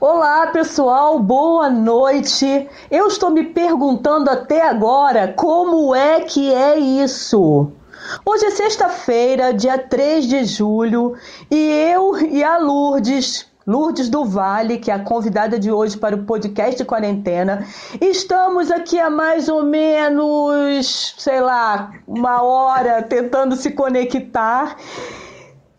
Olá, pessoal, boa noite. Eu estou me perguntando até agora como é que é isso. Hoje é sexta-feira, dia 3 de julho, e eu e a Lourdes, Lourdes do Vale, que é a convidada de hoje para o podcast de quarentena, estamos aqui há mais ou menos, sei lá, uma hora tentando se conectar.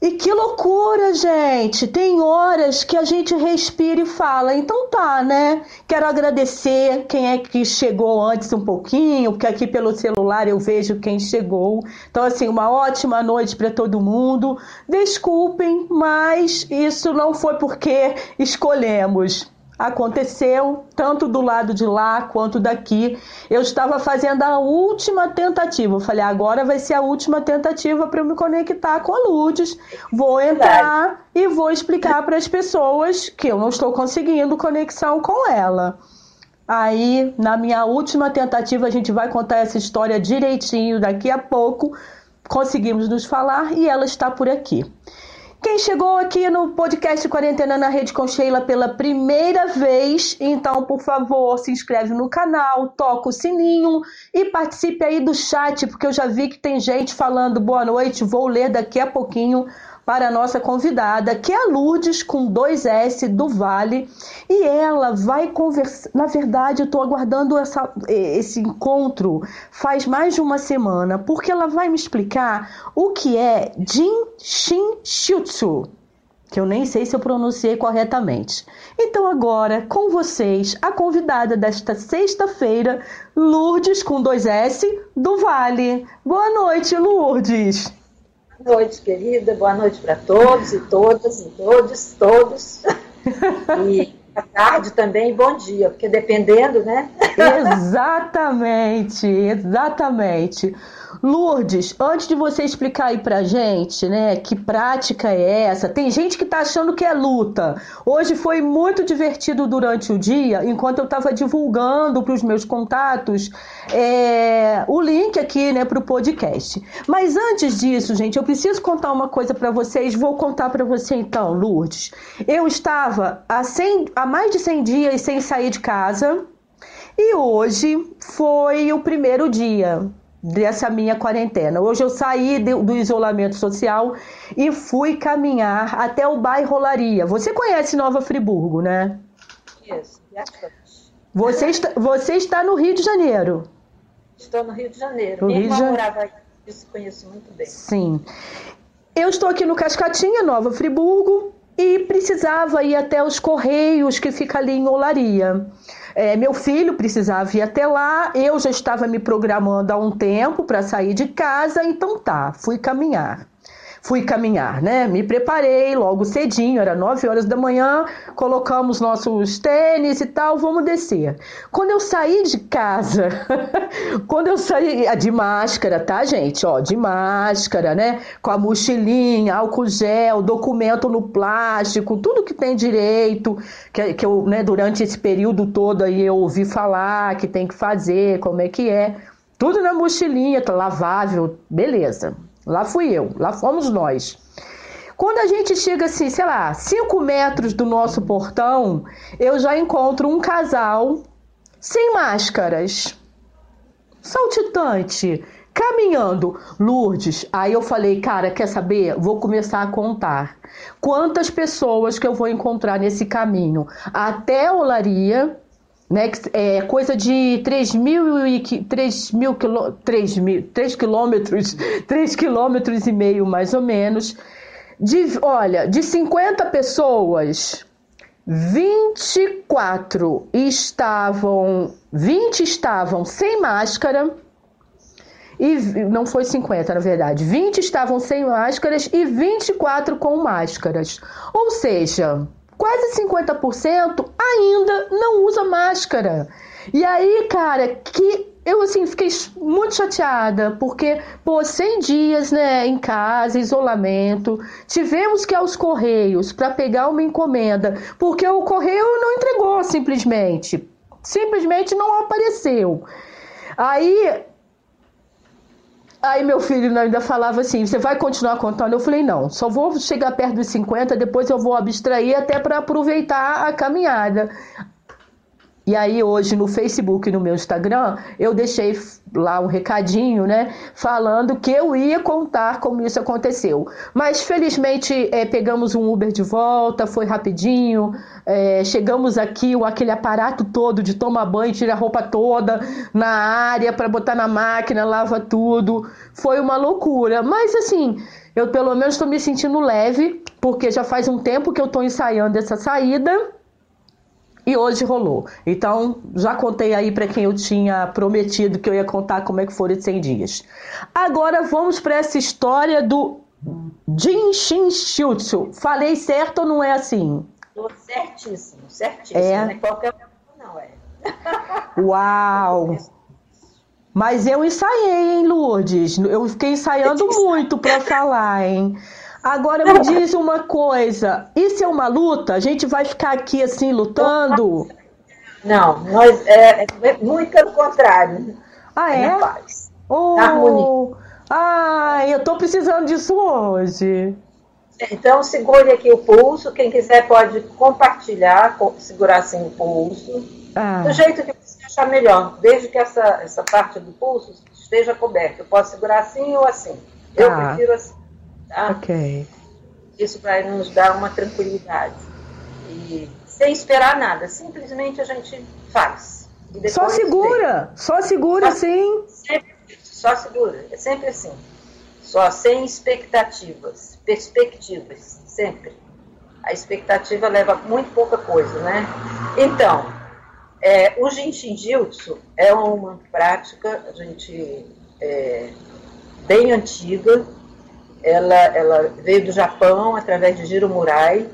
E que loucura, gente! Tem horas que a gente respira e fala, então tá, né? Quero agradecer quem é que chegou antes um pouquinho, porque aqui pelo celular eu vejo quem chegou. Então, assim, uma ótima noite para todo mundo. Desculpem, mas isso não foi porque escolhemos aconteceu tanto do lado de lá quanto daqui. Eu estava fazendo a última tentativa. Eu falei, agora vai ser a última tentativa para eu me conectar com a Lourdes. Vou entrar e vou explicar para as pessoas que eu não estou conseguindo conexão com ela. Aí, na minha última tentativa, a gente vai contar essa história direitinho daqui a pouco. Conseguimos nos falar e ela está por aqui. Quem chegou aqui no podcast Quarentena na Rede com Sheila pela primeira vez, então, por favor, se inscreve no canal, toca o sininho e participe aí do chat, porque eu já vi que tem gente falando boa noite, vou ler daqui a pouquinho para a nossa convidada, que é a Lourdes, com dois S, do Vale. E ela vai conversar. Na verdade, eu estou aguardando essa, esse encontro faz mais de uma semana, porque ela vai me explicar o que é Jin Shin Shutsu que eu nem sei se eu pronunciei corretamente. Então agora, com vocês, a convidada desta sexta-feira, Lourdes com dois S do Vale. Boa noite, Lourdes. Boa noite, querida. Boa noite para todos e todas e todos, todos. E à tarde também, bom dia, porque dependendo, né? Exatamente, exatamente. Lourdes, antes de você explicar aí pra gente, né, que prática é essa? Tem gente que tá achando que é luta. Hoje foi muito divertido durante o dia, enquanto eu estava divulgando para os meus contatos é, o link aqui, né, pro podcast. Mas antes disso, gente, eu preciso contar uma coisa para vocês. Vou contar para você então, Lourdes. Eu estava há, 100, há mais de 100 dias sem sair de casa. E hoje foi o primeiro dia dessa minha quarentena. Hoje eu saí do isolamento social e fui caminhar até o bairro Rolaria. Você conhece Nova Friburgo, né? Você está, você está no Rio de Janeiro. Estou no Rio de Janeiro. No Minha Rio irmã morava aqui, isso conheço muito bem. Sim. Eu estou aqui no Cascatinha, Nova Friburgo, e precisava ir até os Correios, que fica ali em Olaria. É, meu filho precisava ir até lá, eu já estava me programando há um tempo para sair de casa, então tá, fui caminhar fui caminhar, né? Me preparei logo cedinho, era 9 horas da manhã, colocamos nossos tênis e tal, vamos descer. Quando eu saí de casa, quando eu saí ah, de máscara, tá, gente? Ó, de máscara, né? Com a mochilinha, álcool gel, documento no plástico, tudo que tem direito, que, que eu, né, durante esse período todo aí eu ouvi falar que tem que fazer, como é que é. Tudo na mochilinha, tá lavável, beleza. Lá fui eu, lá fomos nós. Quando a gente chega assim, sei lá, 5 metros do nosso portão, eu já encontro um casal sem máscaras, saltitante, caminhando. Lourdes, aí eu falei, cara, quer saber? Vou começar a contar. Quantas pessoas que eu vou encontrar nesse caminho? Até Olaria, né, é coisa de 3 mil, e, 3 mil, 3 mil 3 quilômetros, 3 quilômetros e meio mais ou menos. De, olha, de 50 pessoas, 24 estavam, 20 estavam sem máscara, e não foi 50 na verdade, 20 estavam sem máscaras e 24 com máscaras. Ou seja, quase 50% ainda não usa máscara. E aí, cara, que eu assim fiquei muito chateada, porque pô, 100 dias, né, em casa, isolamento, tivemos que ir aos correios para pegar uma encomenda, porque o correio não entregou simplesmente. Simplesmente não apareceu. Aí Aí meu filho ainda falava assim: você vai continuar contando? Eu falei: não, só vou chegar perto dos 50, depois eu vou abstrair até para aproveitar a caminhada. E aí hoje no Facebook e no meu Instagram, eu deixei lá um recadinho, né, falando que eu ia contar como isso aconteceu. Mas felizmente é, pegamos um Uber de volta, foi rapidinho, é, chegamos aqui, aquele aparato todo de tomar banho, tira a roupa toda na área para botar na máquina, lava tudo. Foi uma loucura. Mas assim, eu pelo menos estou me sentindo leve, porque já faz um tempo que eu estou ensaiando essa saída e hoje rolou. Então, já contei aí para quem eu tinha prometido que eu ia contar como é que foram os 100 dias. Agora vamos para essa história do Jinshin Shutsu. Falei certo ou não é assim? Certíssimo, certíssimo. É. Não é qualquer não é. Uau! Mas eu ensaiei, hein, Lourdes? Eu fiquei ensaiando muito para falar, hein? Agora me diz uma coisa: isso é uma luta? A gente vai ficar aqui assim lutando? Não, nós é, é muito pelo contrário. Ah, é? Na paz. Oh, na harmonia. Ai, eu tô precisando disso hoje. Então, segure aqui o pulso. Quem quiser pode compartilhar, segurar assim o pulso. Ah. Do jeito que você achar melhor, desde que essa, essa parte do pulso esteja coberta. Eu posso segurar assim ou assim. Eu ah. prefiro assim. Tá? Ok. Isso vai nos dar uma tranquilidade. E sem esperar nada, simplesmente a gente faz. Só segura, só segura, só, sim. Sempre, só segura, é sempre assim. Só sem expectativas, perspectivas, sempre. A expectativa leva muito pouca coisa, né? Então, é, o Jinshin Jutsu é uma prática, a gente, é, bem antiga, ela, ela veio do Japão através de Jiro Murai,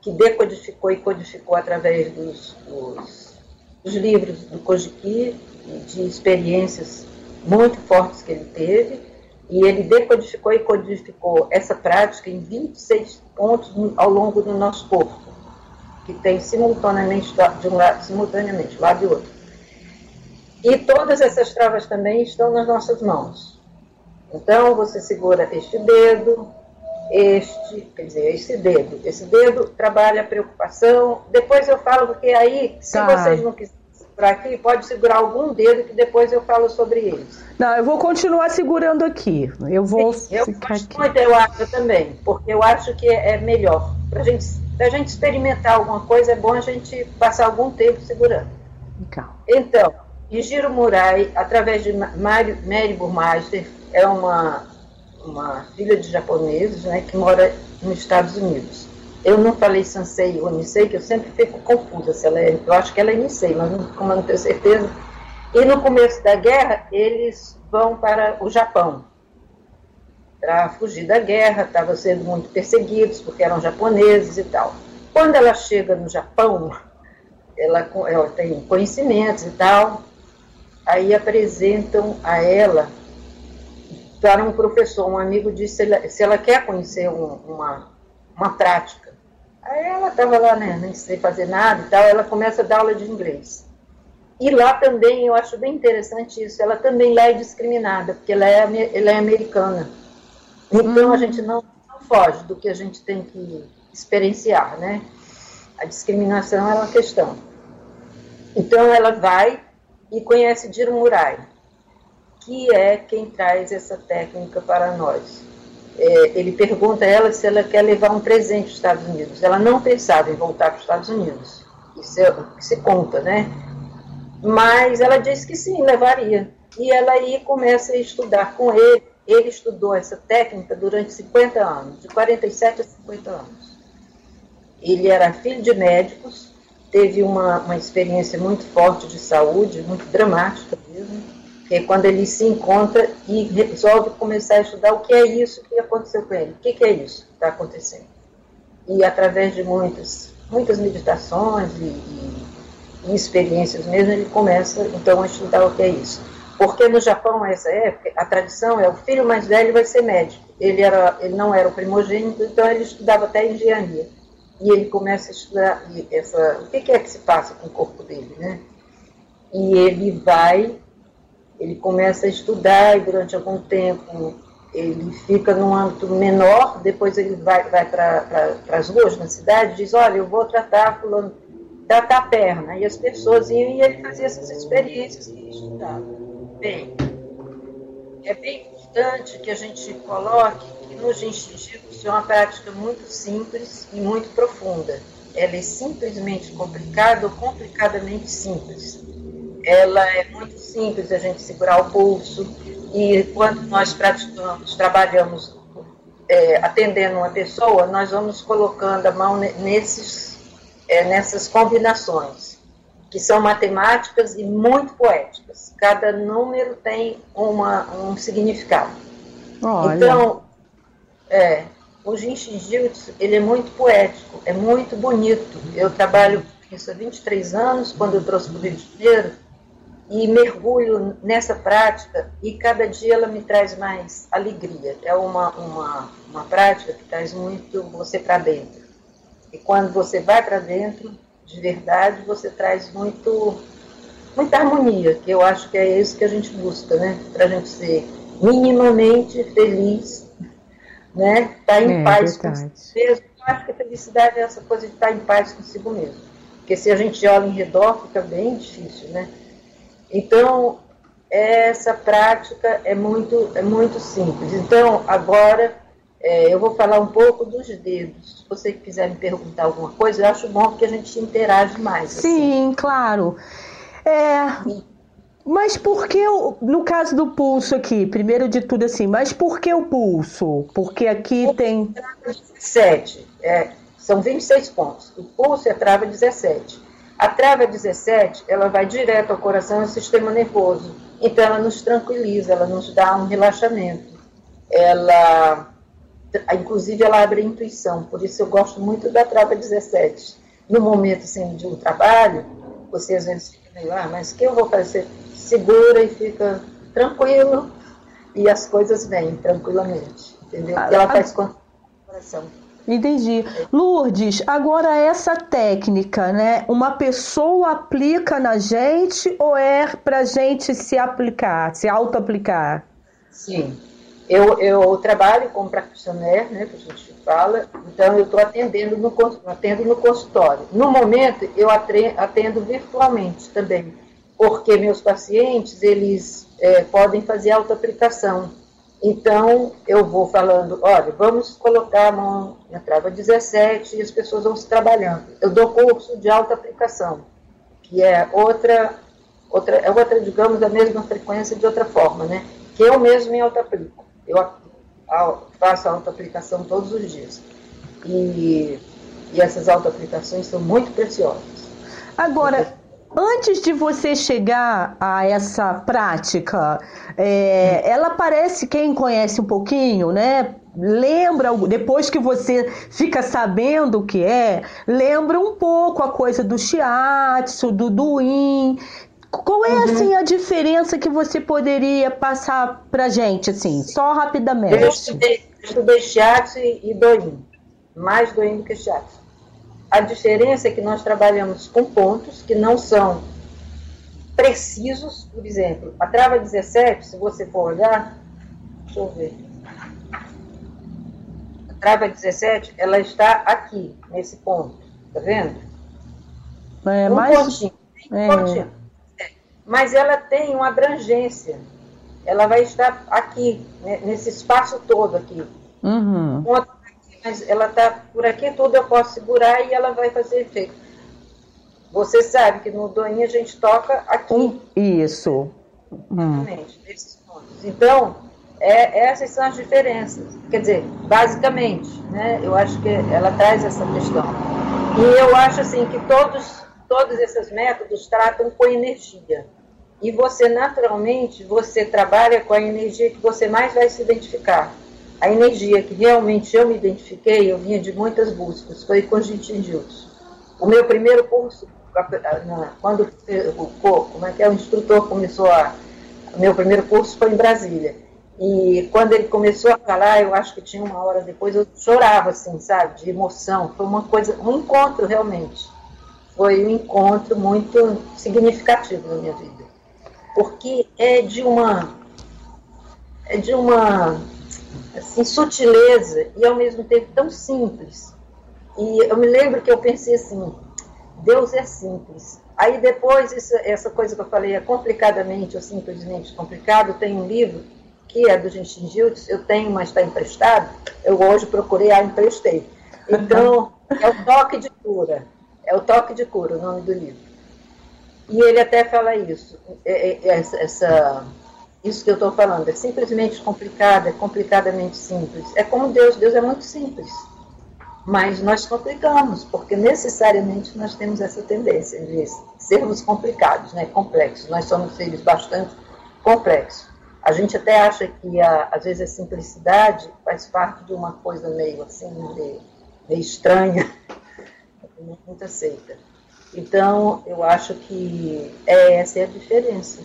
que decodificou e codificou através dos, dos, dos livros do Kojiki, de experiências muito fortes que ele teve, e ele decodificou e codificou essa prática em 26 pontos ao longo do nosso corpo, que tem simultaneamente de um lado, simultaneamente, lado e outro. E todas essas travas também estão nas nossas mãos. Então, você segura este dedo, este, quer dizer, esse dedo. Esse dedo trabalha a preocupação. Depois eu falo, porque aí, se tá. vocês não quiserem segurar aqui, pode segurar algum dedo que depois eu falo sobre eles. Não, eu vou continuar segurando aqui. Eu vou Sim, eu aqui. Muito, eu acho também, porque eu acho que é melhor. Para gente, a gente experimentar alguma coisa, é bom a gente passar algum tempo segurando. Então, então Giro Murai, através de Mary, Mary Burmaster, é uma, uma filha de japoneses né, que mora nos Estados Unidos. Eu não falei Sansei ou Nisei, que eu sempre fico confusa se ela é, eu acho que ela é Nisei, mas não, como eu não tenho certeza. E no começo da guerra, eles vão para o Japão para fugir da guerra, estavam sendo muito perseguidos porque eram japoneses e tal. Quando ela chega no Japão, ela, ela tem conhecimentos e tal, aí apresentam a ela para um professor, um amigo disse se ela, se ela quer conhecer um, uma, uma prática. Aí ela estava lá, né, nem sei fazer nada e tal, ela começa a dar aula de inglês. E lá também, eu acho bem interessante isso, ela também lá é discriminada, porque ela é, ela é americana. Então a gente não, não foge do que a gente tem que experienciar, né? A discriminação é uma questão. Então ela vai e conhece Diro Murai que é quem traz essa técnica para nós. É, ele pergunta a ela se ela quer levar um presente aos Estados Unidos. Ela não pensava em voltar para os Estados Unidos. Isso é o que se conta, né? Mas ela disse que sim, levaria. E ela aí começa a estudar com ele. Ele estudou essa técnica durante 50 anos, de 47 a 50 anos. Ele era filho de médicos, teve uma, uma experiência muito forte de saúde, muito dramática mesmo que é quando ele se encontra e resolve começar a estudar o que é isso que aconteceu com ele, o que, que é isso que está acontecendo. E através de muitas, muitas meditações e, e, e, experiências mesmo, ele começa então a estudar o que é isso. Porque no Japão, nessa época, a tradição é o filho mais velho vai ser médico. Ele, era, ele não era o primogênito, então ele estudava até engenharia. E ele começa a estudar essa, o que, que é que se passa com o corpo dele, né? E ele vai ele começa a estudar e durante algum tempo ele fica num âmbito menor, depois ele vai, vai para as ruas na cidade e diz, olha, eu vou tratar fulano, tratar a perna. E as pessoas iam e ele fazia essas experiências e estudava. Bem, é bem importante que a gente coloque que no Jinshinjitsu é uma prática muito simples e muito profunda. Ela é simplesmente complicada ou complicadamente simples. Ela é muito simples a gente segurar o pulso, e quando nós praticamos, trabalhamos é, atendendo uma pessoa, nós vamos colocando a mão nesses, é, nessas combinações, que são matemáticas e muito poéticas. Cada número tem uma, um significado. Olha. Então, é, o Jinshin Jutsu, ele é muito poético, é muito bonito. Eu trabalho isso há 23 anos, quando eu trouxe para o Rio de Janeiro, e mergulho nessa prática e cada dia ela me traz mais alegria. É uma, uma, uma prática que traz muito você para dentro. E quando você vai para dentro, de verdade, você traz muito muita harmonia, que eu acho que é isso que a gente busca, né? Para a gente ser minimamente feliz, né? Estar tá em é, paz verdade. consigo mesmo. Eu acho que a felicidade é essa coisa de estar tá em paz consigo mesmo. Porque se a gente olha em redor, fica bem difícil, né? Então, essa prática é muito, é muito simples. Então, agora é, eu vou falar um pouco dos dedos. Se você quiser me perguntar alguma coisa, eu acho bom que a gente interage mais. Assim. Sim, assim. claro. É, mas por que, no caso do pulso aqui, primeiro de tudo assim, mas por que o pulso? Porque aqui o tem. 17, é, são 26 pontos. O pulso é trava 17. A trava 17, ela vai direto ao coração e ao sistema nervoso. Então, ela nos tranquiliza, ela nos dá um relaxamento. Ela, inclusive, ela abre a intuição. Por isso, eu gosto muito da trava 17. No momento assim, de um trabalho, você às vezes fica meio, ah, mas o que eu vou fazer? Segura e fica tranquilo e as coisas vêm tranquilamente, entendeu? E ela faz com o coração. Entendi. Lourdes, agora essa técnica, né? Uma pessoa aplica na gente ou é para gente se aplicar, se auto-aplicar? Sim. Eu, eu trabalho como practitioner, né, que a gente fala, então eu estou atendendo no, atendo no consultório. No momento, eu atendo virtualmente também, porque meus pacientes, eles é, podem fazer auto-aplicação então, eu vou falando, olha, vamos colocar a mão na trava 17 e as pessoas vão se trabalhando. Eu dou curso de alta aplicação, que é outra, outra, é outra, digamos, a mesma frequência de outra forma, né? Que eu mesmo me auto-aplico. Eu faço auto-aplicação todos os dias. E, e essas auto-aplicações são muito preciosas. Agora, Antes de você chegar a essa prática, é, ela parece, quem conhece um pouquinho, né? Lembra, depois que você fica sabendo o que é, lembra um pouco a coisa do shiatsu, do duin. Qual é, uhum. assim, a diferença que você poderia passar pra gente, assim, só rapidamente? Eu estudei, estudei shiatsu e duin, mais duin do que shiatsu. A diferença é que nós trabalhamos com pontos que não são precisos, por exemplo, a trava 17, se você for olhar, deixa eu ver. A trava 17, ela está aqui, nesse ponto, tá vendo? É, um mais... pontinho, é. pontinho. Mas ela tem uma abrangência. Ela vai estar aqui, né, nesse espaço todo aqui. Uhum. Mas ela está por aqui, tudo eu posso segurar e ela vai fazer efeito. Você sabe que no doinho a gente toca aqui. Isso. Exatamente, hum. nesses pontos. Então, é, essas são as diferenças. Quer dizer, basicamente, né, eu acho que ela traz essa questão. E eu acho assim que todos, todos esses métodos tratam com energia. E você, naturalmente, você trabalha com a energia que você mais vai se identificar a energia que realmente eu me identifiquei, eu vinha de muitas buscas, foi com Jitinjutsu. O meu primeiro curso, quando o, como é que é, o instrutor começou a. O meu primeiro curso foi em Brasília. E quando ele começou a falar, eu acho que tinha uma hora depois, eu chorava, assim, sabe, de emoção. Foi uma coisa, um encontro realmente. Foi um encontro muito significativo na minha vida. porque é de uma é de uma assim, sutileza e ao mesmo tempo tão simples. E eu me lembro que eu pensei assim, Deus é simples. Aí depois, isso, essa coisa que eu falei é complicadamente ou simplesmente complicado, tem um livro que é do Genshin Gildes, eu tenho, mas está emprestado, eu hoje procurei, ah, emprestei. Então, é o toque de cura, é o toque de cura o nome do livro. E ele até fala isso, é, é, é essa, isso que eu estou falando, é simplesmente complicado, é complicadamente simples. É como Deus, Deus é muito simples. Mas nós complicamos, porque necessariamente nós temos essa tendência de sermos complicados, né, complexos. Nós somos seres bastante complexos. A gente até acha que, a, às vezes, a simplicidade faz parte de uma coisa meio assim, meio, meio estranha, muito aceita. Então, eu acho que é, essa é a diferença.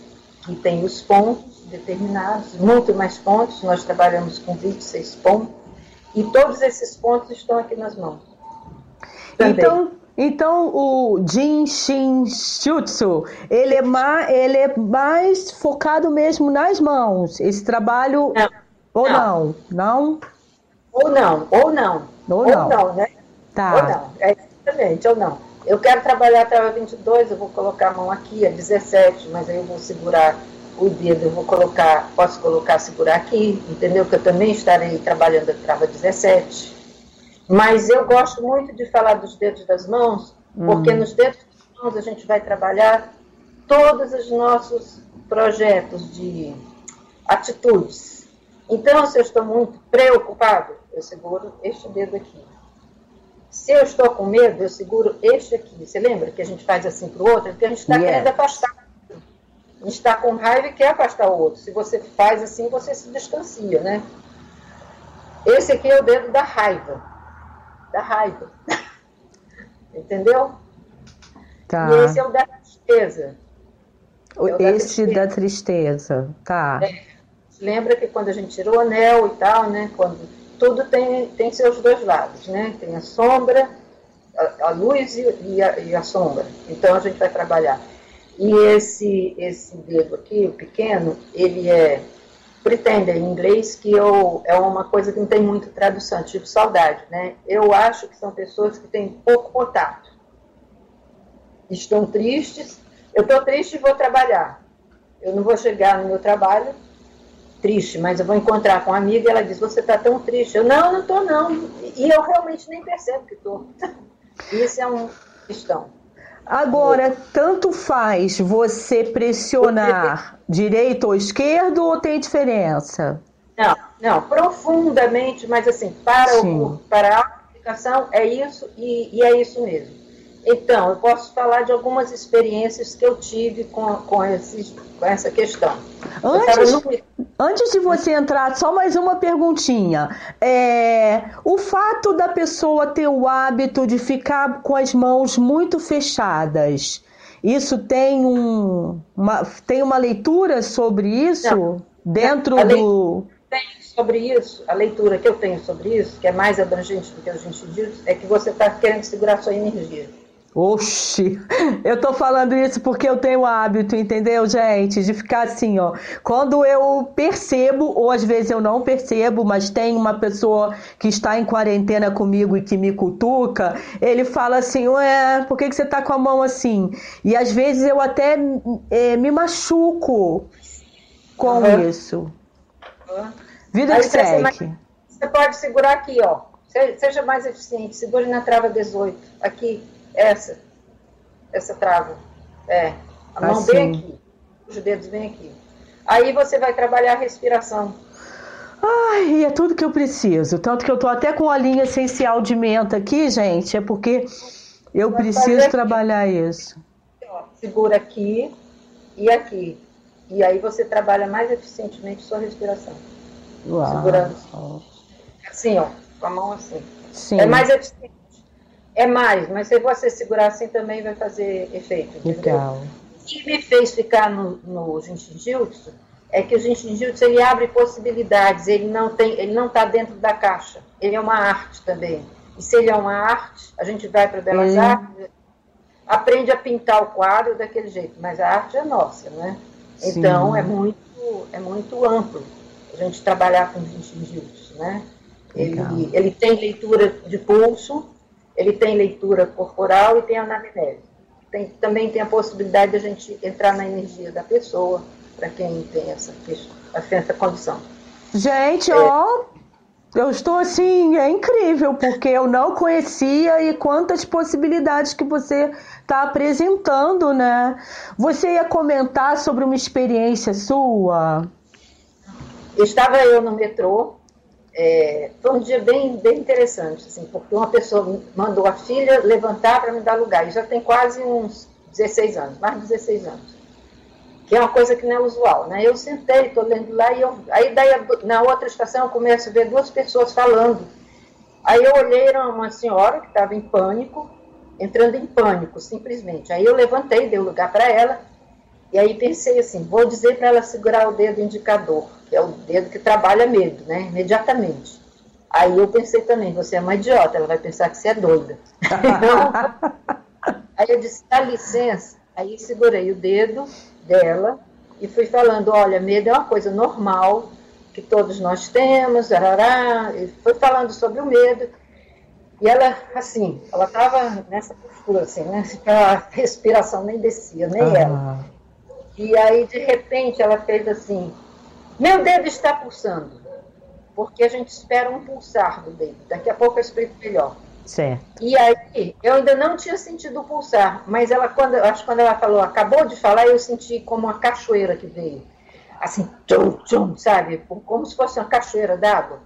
E tem os pontos determinados, muito mais pontos, nós trabalhamos com 26 pontos, e todos esses pontos estão aqui nas mãos. Também. Então, então o Jin Shin Shutsu, ele é, mais, ele é mais focado mesmo nas mãos. Esse trabalho não, ou não. não? Ou não, ou não. Ou não. Ou não, né? Tá. Ou não, é exatamente, ou não. Eu quero trabalhar até a 22, eu vou colocar a mão aqui, a 17, mas aí eu vou segurar o dedo, eu vou colocar, posso colocar, segurar aqui, entendeu? Que eu também estarei trabalhando a trava 17. Mas eu gosto muito de falar dos dedos das mãos, porque hum. nos dedos das mãos a gente vai trabalhar todos os nossos projetos de atitudes. Então, se eu estou muito preocupado, eu seguro este dedo aqui. Se eu estou com medo, eu seguro este aqui. Você lembra que a gente faz assim para o outro? Porque a gente está yeah. querendo afastar está com raiva e quer afastar o outro. Se você faz assim, você se distancia, né? Esse aqui é o dedo da raiva. Da raiva. Entendeu? Tá. E esse é o da tristeza. É o esse da tristeza. da tristeza, tá. É. Lembra que quando a gente tirou o anel e tal, né? Quando tudo tem, tem seus dois lados, né? Tem a sombra, a, a luz e, a, e a sombra. Então a gente vai trabalhar e esse, esse dedo aqui, o pequeno, ele é pretender em inglês, que eu, é uma coisa que não tem muito tradução, tipo saudade, né? Eu acho que são pessoas que têm pouco contato. Estão tristes, eu estou triste e vou trabalhar. Eu não vou chegar no meu trabalho triste, mas eu vou encontrar com uma amiga e ela diz, você está tão triste. Eu, não, não estou não. E eu realmente nem percebo que estou. Isso é uma questão. Agora, tanto faz você pressionar direito ou esquerdo ou tem diferença? Não, não, profundamente, mas assim, para, o, para a aplicação é isso e, e é isso mesmo. Então, eu posso falar de algumas experiências que eu tive com, com, esses, com essa questão. Antes, no... antes de você entrar, só mais uma perguntinha. É, o fato da pessoa ter o hábito de ficar com as mãos muito fechadas, isso tem, um, uma, tem uma leitura sobre isso Não. dentro do. Tem sobre isso, a leitura que eu tenho sobre isso, que é mais abrangente do que a gente diz, é que você está querendo segurar sua energia. Oxi, eu tô falando isso porque eu tenho hábito, entendeu, gente? De ficar assim, ó. Quando eu percebo, ou às vezes eu não percebo, mas tem uma pessoa que está em quarentena comigo e que me cutuca, ele fala assim: Ué, por que, que você tá com a mão assim? E às vezes eu até é, me machuco com uhum. isso. Uhum. Vida Aí que segue. Você pode segurar aqui, ó. Seja mais eficiente. Segure na trava 18. Aqui essa, essa trava. É, a mão assim. bem aqui, os dedos bem aqui. Aí você vai trabalhar a respiração. Ai, é tudo que eu preciso. Tanto que eu tô até com a linha essencial de menta aqui, gente, é porque eu vai preciso trabalhar isso. Segura aqui e aqui. E aí você trabalha mais eficientemente sua respiração. Uau. Segurando. Assim, ó, com a mão assim. Sim. É mais eficiente é mais, mas se você segurar assim também vai fazer efeito. Legal. O que me fez ficar no, no Jiu-Jitsu é que o Jiu-Jitsu ele abre possibilidades, ele não tem, ele não está dentro da caixa. Ele é uma arte também. E se ele é uma arte, a gente vai para Belas Artes, aprende a pintar o quadro daquele jeito, mas a arte é nossa, né? Então, é muito, é muito amplo a gente trabalhar com gingivitis, né? Ele, ele tem leitura de pulso, ele tem leitura corporal e tem anamnese. Tem, também tem a possibilidade de a gente entrar na energia da pessoa, para quem tem essa, essa condição. Gente, é. ó, eu estou assim, é incrível, porque eu não conhecia e quantas possibilidades que você está apresentando, né? Você ia comentar sobre uma experiência sua? Estava eu no metrô, é, foi um dia bem, bem interessante, assim, porque uma pessoa mandou a filha levantar para me dar lugar, e já tem quase uns 16 anos, mais de 16 anos que é uma coisa que não é usual, né? Eu sentei, estou lendo lá, e eu, aí daí na outra estação eu começo a ver duas pessoas falando. Aí eu olhei, era uma senhora que estava em pânico, entrando em pânico, simplesmente. Aí eu levantei, dei lugar para ela, e aí pensei assim, vou dizer para ela segurar o dedo indicador, que é o dedo que trabalha medo, né? Imediatamente. Aí eu pensei também, você é uma idiota, ela vai pensar que você é doida. então, aí eu disse, dá licença. Aí segurei o dedo, dela e fui falando, olha, medo é uma coisa normal que todos nós temos, arará, e foi falando sobre o medo. E ela, assim, ela estava nessa postura, assim, né? A respiração nem descia, nem ah. ela. E aí, de repente, ela fez assim: Meu dedo está pulsando. Porque a gente espera um pulsar do dedo. Daqui a pouco eu explico melhor. Certo. E aí, eu ainda não tinha sentido o pulsar, mas ela, quando, acho que quando ela falou, acabou de falar, eu senti como uma cachoeira que veio. Assim, tchum, tchum, sabe? Como se fosse uma cachoeira d'água.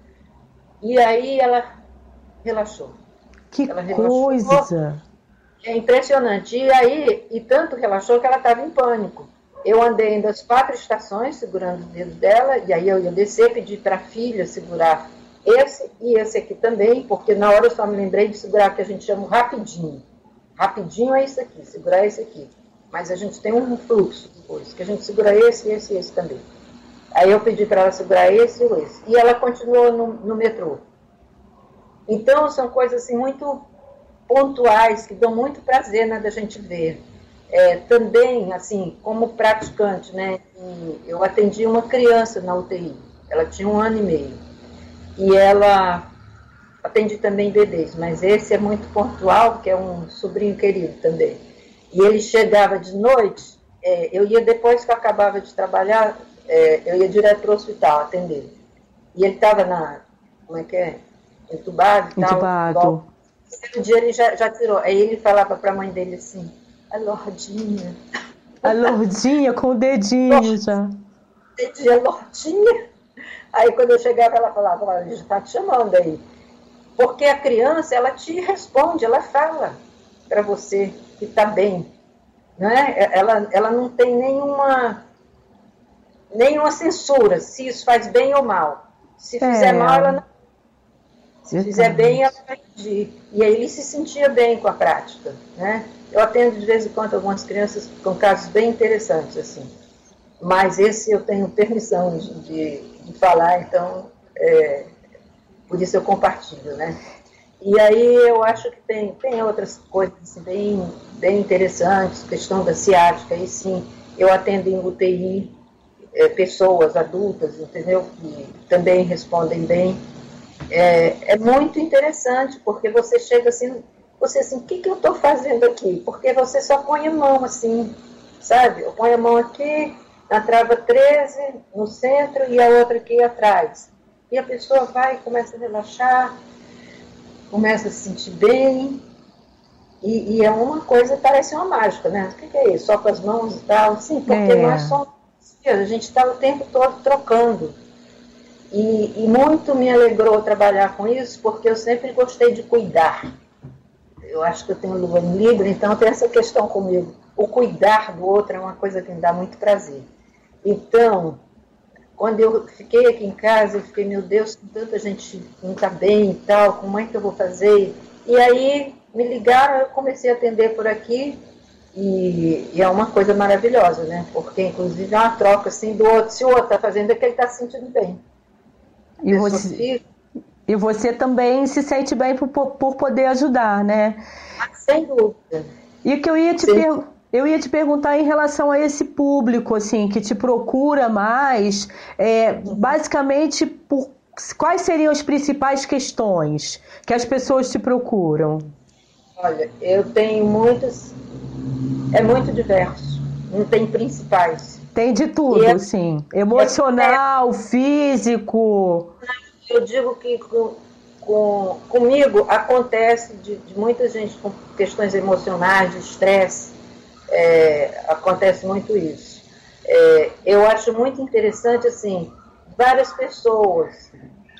E aí ela relaxou. Que ela relaxou. coisa! É impressionante. E aí, e tanto relaxou que ela estava em pânico. Eu andei ainda as quatro estações segurando os dedos dela, e aí eu ia descer, pedi para a filha segurar esse e esse aqui também, porque na hora eu só me lembrei de segurar o que a gente chama rapidinho. Rapidinho é isso aqui, segurar esse aqui. Mas a gente tem um fluxo depois, que a gente segura esse, esse e esse também. Aí eu pedi para ela segurar esse e esse. E ela continuou no, no metrô. Então, são coisas assim muito pontuais, que dão muito prazer né, da gente ver. É, também, assim, como praticante, né, eu atendi uma criança na UTI, ela tinha um ano e meio e ela atende também bebês, mas esse é muito pontual, que é um sobrinho querido também. E ele chegava de noite, é, eu ia depois que eu acabava de trabalhar, é, eu ia direto para o hospital atender. E ele estava na, como é que é? Entubado e Entubado. Um dia ele já, já tirou. Aí ele falava para a mãe dele assim, a Lordinha. A Lordinha com o dedinho já. Dedinha, Lordinha. Aí quando eu chegava, ela falava, olha, já está te chamando aí. Porque a criança, ela te responde, ela fala para você que está bem. Né? Ela, ela não tem nenhuma, nenhuma censura se isso faz bem ou mal. Se fizer é. mal, ela não. Se fizer bem, ela vai pedir. E aí ele se sentia bem com a prática. Né? Eu atendo de vez em quando algumas crianças com casos bem interessantes, assim. Mas esse eu tenho permissão de, de falar, então, é, por isso eu compartilho, né? E aí eu acho que tem, tem outras coisas assim, bem, bem interessantes, questão da ciática, aí sim, eu atendo em UTI é, pessoas adultas, entendeu? Que também respondem bem. É, é muito interessante, porque você chega assim, você assim, o que, que eu estou fazendo aqui? Porque você só põe a mão assim, sabe? Eu ponho a mão aqui, na trava 13 no centro e a outra aqui atrás. E a pessoa vai, começa a relaxar, começa a se sentir bem. E, e é uma coisa, parece uma mágica, né? O que, que, é isso? Só com as mãos e tal? Sim, porque é. nós somos. A gente está o tempo todo trocando. E, e muito me alegrou trabalhar com isso, porque eu sempre gostei de cuidar. Eu acho que eu tenho lua em Libra, então tem essa questão comigo. O cuidar do outro é uma coisa que me dá muito prazer. Então, quando eu fiquei aqui em casa, eu fiquei, meu Deus, tanta gente não está bem e tal, como é que eu vou fazer? E aí me ligaram, eu comecei a atender por aqui, e, e, é uma coisa maravilhosa, né? Porque, inclusive, é uma troca assim do outro. Se o outro está fazendo, é que ele está se sentindo bem. E você, e você também se sente bem por, por poder ajudar, né? Ah, sem dúvida. E que eu ia te perguntar Eu ia te perguntar em relação a esse público, assim, que te procura mais, é, basicamente, por quais seriam as principais questões que as pessoas te procuram? Olha, eu tenho muitos, é muito diverso, não tem principais. Tem de tudo, eu, sim. Emocional, é, físico. Eu digo que com, com, comigo acontece de, de, muita gente com questões emocionais, de estresse, é, acontece muito isso. É, eu acho muito interessante, assim, várias pessoas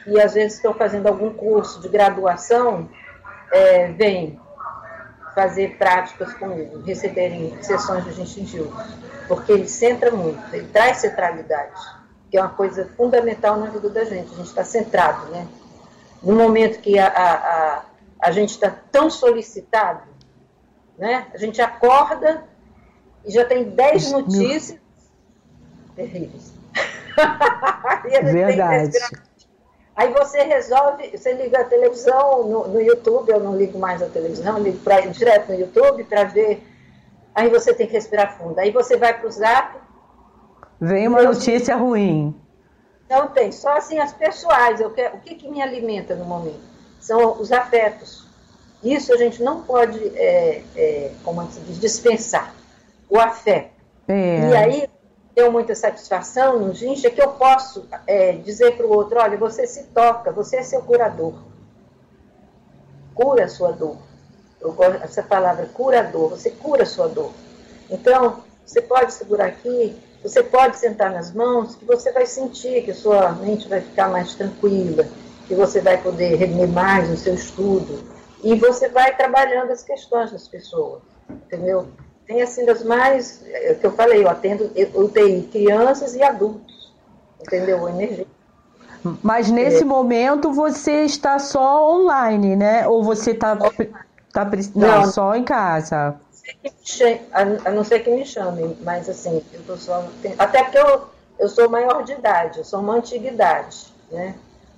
que às vezes estão fazendo algum curso de graduação, é, vêm fazer práticas comigo, receberem sessões do gentil, porque ele centra muito, ele traz centralidade, que é uma coisa fundamental na vida da gente, a gente está centrado, né? No momento que a, a, a, a gente está tão solicitado, né? A gente acorda e já tem 10 notícias terríveis. Verdade. Aí você resolve, você liga a televisão no, no YouTube, eu não ligo mais a televisão, ligo pra, direto no YouTube para ver. Aí você tem que respirar fundo. Aí você vai para o zap. Vem uma notícia ruim. Não tem, só assim as pessoais. Quero, o que, que me alimenta no momento? São os afetos. Isso a gente não pode, é, é, como é se diz, dispensar. O afeto. É. E aí deu muita satisfação no Gincha que eu posso é, dizer para o outro, olha, você se toca, você é seu curador. Cura a sua dor. Eu gosto essa palavra curador, você cura a sua dor. Então, você pode segurar aqui, você pode sentar nas mãos, que você vai sentir que a sua mente vai ficar mais tranquila, que você vai poder render mais no seu estudo. E você vai trabalhando as questões das pessoas, entendeu? Tem assim das mais, é, que eu falei, eu atendo UTI crianças e adultos, entendeu? Energia. Mas nesse é. momento você está só online, né? Ou você está tá, não, não, só em casa? A não ser que me chamem, mas assim, eu tô só. Até porque eu, eu sou maior de idade, eu sou uma antiguidade, né?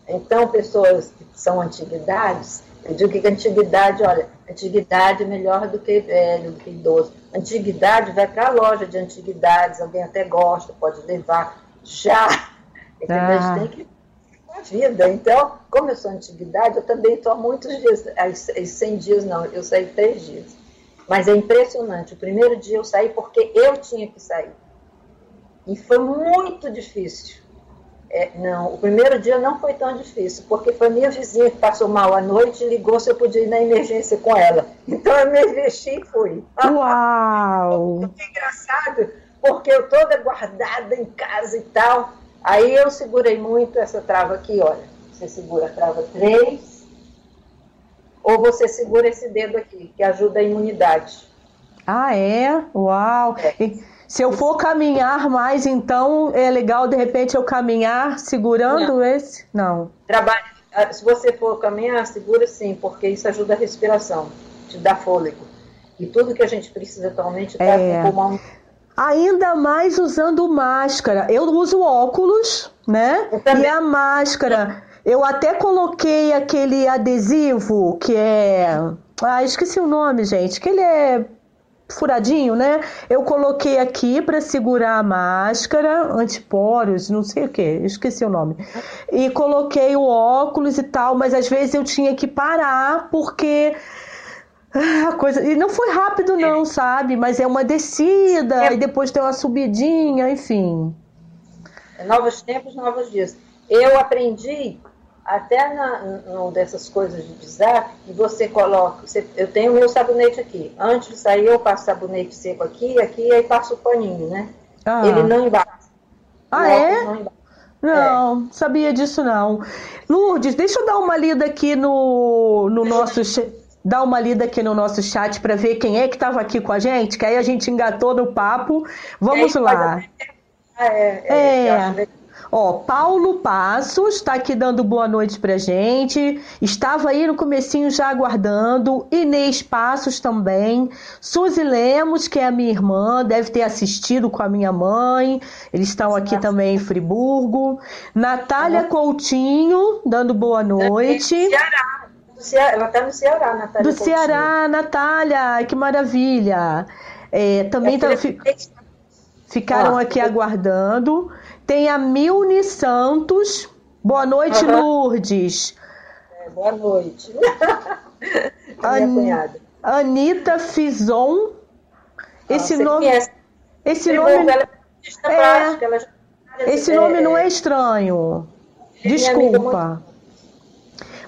Então, pessoas que são antiguidades, eu digo que antiguidade, olha, antiguidade é melhor do que velho, do que idoso. Antiguidade vai para a loja de antiguidades, alguém até gosta, pode levar. Já, entendeu? Ah. A gente tem que a vida. Então, como eu sou antiguidade, eu também estou há muitos dias, as 100 dias não, eu saí três dias. Mas é impressionante. O primeiro dia eu saí porque eu tinha que sair. E foi muito difícil. É, não, o primeiro dia não foi tão difícil, porque foi minha vizinha que passou mal à noite e ligou se eu podia ir na emergência com ela. Então eu me vesti e fui. Uau! Muito engraçado, porque eu toda guardada em casa e tal. Aí eu segurei muito essa trava aqui, olha. Você segura a trava 3, ou você segura esse dedo aqui, que ajuda a imunidade. Ah, é? Uau! É. Se eu for caminhar mais, então é legal de repente eu caminhar segurando Não. esse? Não. Trabalhe. Ah, se você for caminhar, segura sim, porque isso ajuda a respiração, te dá fôlego. E tudo que a gente precisa atualmente está é. com o pulmão. Ainda mais usando máscara. Eu uso óculos, né? E a máscara. Eu até coloquei aquele adesivo que é. Ah, esqueci o nome, gente. Que ele é furadinho, né? Eu coloquei aqui para segurar a máscara, antiporos, não sei o que, esqueci o nome. E coloquei o óculos e tal, mas às vezes eu tinha que parar porque ah, a coisa e não foi rápido não, sabe? Mas é uma descida é. e depois tem uma subidinha, enfim. Novos tempos, novos dias. Eu aprendi até na, dessas coisas de WhatsApp, que você coloca, você, eu tenho o meu sabonete aqui. Antes de sair, eu passo sabonete seco aqui, aqui, aí passo o paninho, né? Ah. Ele não embaça. Ah, é? Não, não é. sabia disso não. Lourdes, deixa eu dar uma lida aqui no, no nosso dar uma lida aqui no nosso chat para ver quem é que estava aqui com a gente, que aí a gente engatou no papo. Vamos lá. É, é, é. Ó, Paulo Passos está aqui dando boa noite pra gente. Estava aí no comecinho já aguardando. Inês Passos também. Suzy Lemos, que é a minha irmã, deve ter assistido com a minha mãe. Eles estão aqui também em Friburgo. Natália Coutinho, dando boa noite. Ceará. Ela está no Ceará, Natália. Do Coutinho. Ceará, Natália, que maravilha. É, também tá, fi, ficaram aqui aguardando. Tem a Milne Santos. Boa noite, uhum. Lourdes. É, boa noite. An minha. Anitta Fison. Esse nome. Esse nome. Ela é, ela já, esse nome não é estranho. Desculpa.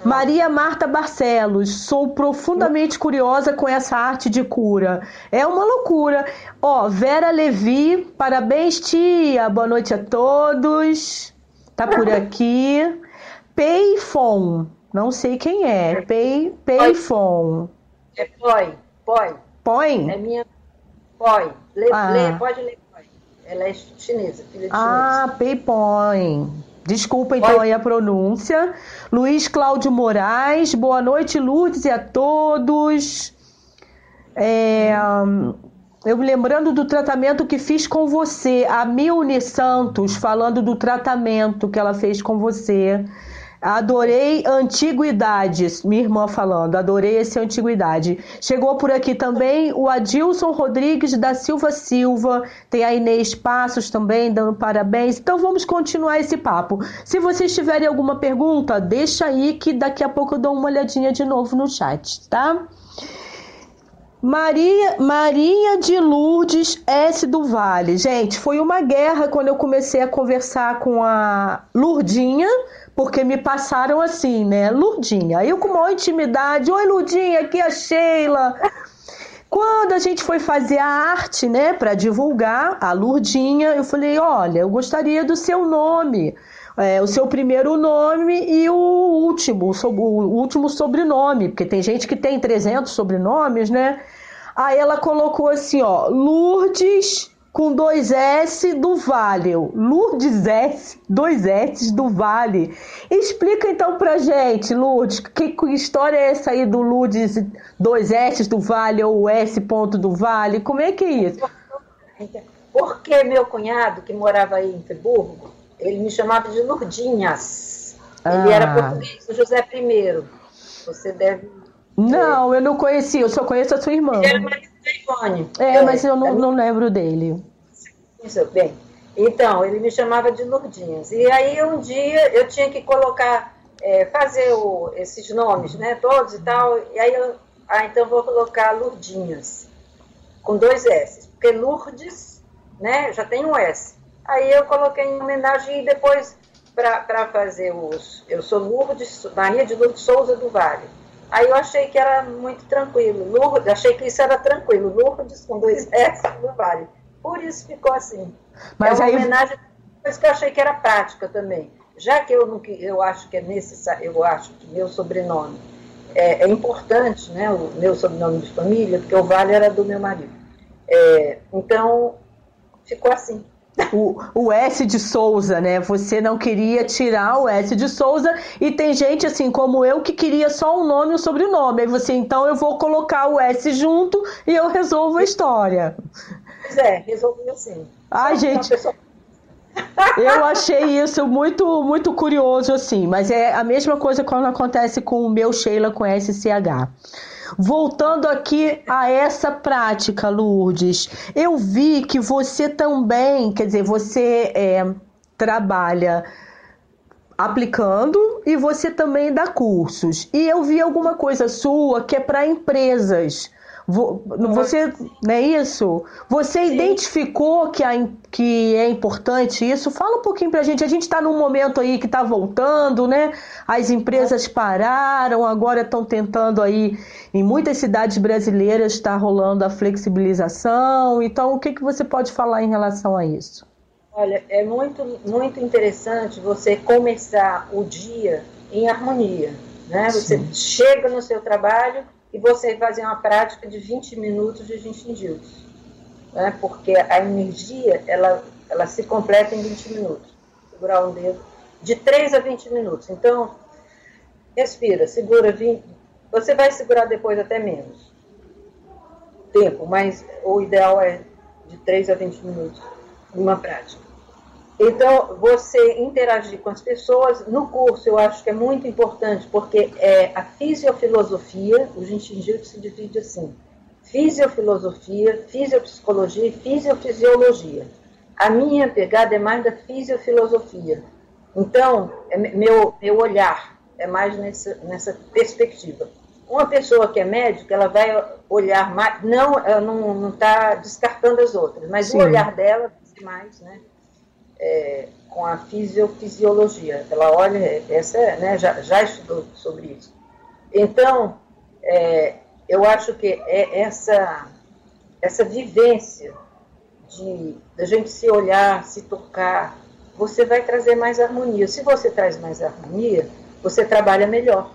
Maria Marta Barcelos, sou profundamente curiosa com essa arte de cura. É uma loucura. Ó, Vera Levi, parabéns, tia. Boa noite a todos. Tá por aqui. Peifon, não sei quem é. Pei, Peifon. É Poi, Poi. Poi? É minha Poi. Lê, ah. lê, pode ler. Ela é chinesa, filha de Ah, Peipon. Desculpa então aí a pronúncia. Luiz Cláudio Moraes, boa noite, Lourdes e a todos. É, eu me lembrando do tratamento que fiz com você, a Milne Santos, falando do tratamento que ela fez com você. Adorei Antiguidades, minha irmã falando, adorei esse Antiguidade. Chegou por aqui também o Adilson Rodrigues da Silva Silva, tem a Inês Passos também dando parabéns. Então vamos continuar esse papo. Se vocês tiverem alguma pergunta, deixa aí que daqui a pouco eu dou uma olhadinha de novo no chat, tá? Maria, Maria de Lourdes S. do Vale. Gente, foi uma guerra quando eu comecei a conversar com a Lurdinha porque me passaram assim, né? Lurdinha. Aí eu com maior intimidade, oi Lurdinha, aqui é a Sheila. Quando a gente foi fazer a arte, né, para divulgar a Lurdinha, eu falei: olha, eu gostaria do seu nome. É, o seu primeiro nome e o último, o último sobrenome, porque tem gente que tem 300 sobrenomes, né? Aí ela colocou assim, ó, Lourdes com dois S do Vale. Lourdes S, dois S do Vale. Explica então pra gente, Lourdes, que, que história é essa aí do Lourdes, dois S do Vale ou S ponto do Vale? Como é que é isso? Porque meu cunhado, que morava aí em Friburgo, ele me chamava de Lourdinhas. Ele ah. era português, o José I. Você deve. Não, eu não conheci, eu só conheço a sua irmã. Ele era marido Ivone. É, é, mas eu não, não lembro dele. Isso, bem. Então, ele me chamava de Lourdinhas. E aí, um dia, eu tinha que colocar, é, fazer o, esses nomes, né, todos e tal. E aí, eu, ah, então vou colocar Lourdinhas, com dois S. Porque Lourdes, né, já tem um S. Aí eu coloquei em homenagem e depois, para fazer os... Eu sou Lourdes, Maria de Lourdes Souza do Vale. Aí eu achei que era muito tranquilo. Lourdes, achei que isso era tranquilo. Lourdes com dois S do Vale. Por isso ficou assim. Mas é uma aí... homenagem, mas que eu achei que era prática também. Já que eu, não, eu acho que é necessário, eu acho que meu sobrenome é, é, importante, né? O meu sobrenome de família, porque o Vale era do meu marido. É, então, ficou assim o, o S de Souza, né? Você não queria tirar o S de Souza e tem gente assim como eu que queria só um nome e um sobrenome. Aí você, então eu vou colocar o S junto e eu resolvo a história. Pois é, resolvi assim. Ai, gente. Eu achei isso muito muito curioso assim, mas é a mesma coisa quando acontece com o meu Sheila com SCH. Voltando aqui a essa prática, Lourdes, eu vi que você também, quer dizer, você é, trabalha aplicando e você também dá cursos. E eu vi alguma coisa sua que é para empresas. Você, não é isso? Você Sim. identificou que, a, que é importante isso? Fala um pouquinho pra gente. A gente está num momento aí que está voltando, né? As empresas pararam, agora estão tentando aí, em muitas cidades brasileiras está rolando a flexibilização. Então, o que, que você pode falar em relação a isso? Olha, é muito, muito interessante você começar o dia em harmonia. Né? Você Sim. chega no seu trabalho e você fazer uma prática de 20 minutos de Jinshinjutsu. Né? Porque a energia, ela, ela se completa em 20 minutos. Segurar um dedo. De 3 a 20 minutos. Então, respira, segura 20. Você vai segurar depois até menos tempo, mas o ideal é de 3 a 20 minutos uma prática. Então, você interagir com as pessoas no curso, eu acho que é muito importante, porque é a fisiofilosofia, o Jinshinjutsu se divide assim, fisiofilosofia, fisiopsicologia e fisiofisiologia. A minha pegada é mais da fisiofilosofia. Então, é meu, meu olhar é mais nessa, nessa perspectiva. Uma pessoa que é médica, ela vai olhar mais, não, ela não está descartando as outras, mas Sim. o olhar dela mais, né? É, com a fisiofisiologia. Ela olha, essa, né, já, já estudou sobre isso. Então, é, eu acho que é essa, essa vivência de a gente se olhar, se tocar, você vai trazer mais harmonia. Se você traz mais harmonia, você trabalha melhor.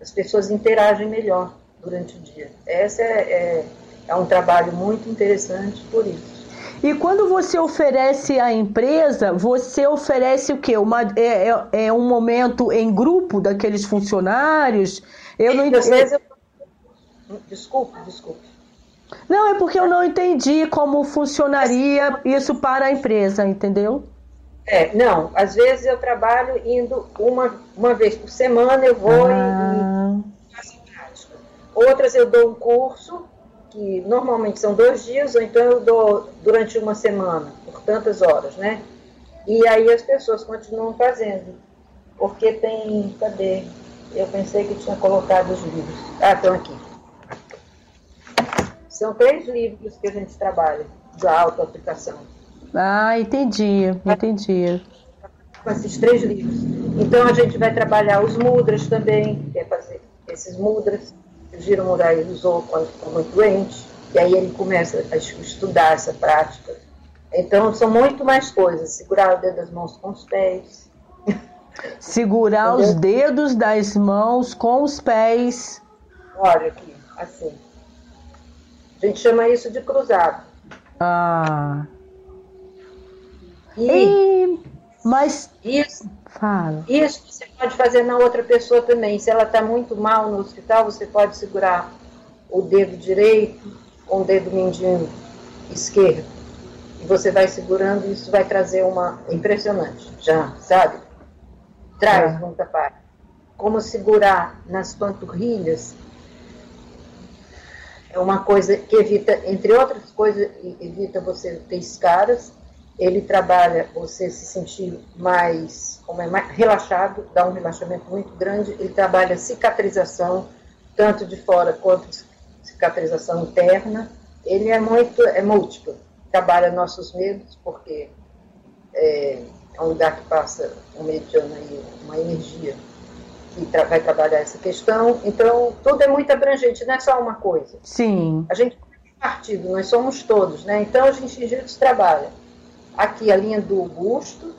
As pessoas interagem melhor durante o dia. Esse é, é, é um trabalho muito interessante por isso. E quando você oferece à empresa, você oferece o quê? Uma, é, é, é um momento em grupo daqueles funcionários? Eu não entendi. Desculpe, desculpe. Não, é porque eu não entendi como funcionaria isso para a empresa, entendeu? É, não, às vezes eu trabalho indo uma, uma vez por semana, eu vou ah. e faço prática. Outras eu dou um curso, que normalmente são dois dias, ou então eu dou durante uma semana, por tantas horas, né? E aí as pessoas continuam fazendo, porque tem, cadê? Eu pensei que tinha colocado os livros. Ah, estão aqui. São três livros que a gente trabalha da autoaplicação. Ah, entendi, entendi. Com esses três livros. Então a gente vai trabalhar os mudras também, que é fazer esses mudras. Giro Murai usou quando ficou muito doente, e aí ele começa a estudar essa prática. Então são muito mais coisas, segurar o dedo das mãos com os pés. Segurar Entendeu? os dedos das mãos com os pés. Olha aqui, assim. A gente chama isso de cruzado. Ah. E, e mas isso, fala. isso você pode fazer na outra pessoa também. Se ela está muito mal no hospital, você pode segurar o dedo direito com o dedo mindinho esquerdo. E você vai segurando e isso vai trazer uma. Impressionante, já, sabe? Traz é. muita paz. Como segurar nas panturrilhas é uma coisa que evita, entre outras coisas, evita você ter escaras. Ele trabalha você se sentir mais, como é, mais relaxado, dá um relaxamento muito grande. Ele trabalha cicatrização, tanto de fora quanto cicatrização interna. Ele é muito, é múltiplo. Trabalha nossos medos, porque é, é um lugar que passa um mediano aí, uma energia que tra vai trabalhar essa questão. Então, tudo é muito abrangente, não é só uma coisa. Sim. A gente é partido, nós somos todos, né? Então, a gente jiu-jitsu trabalha aqui a linha do busto,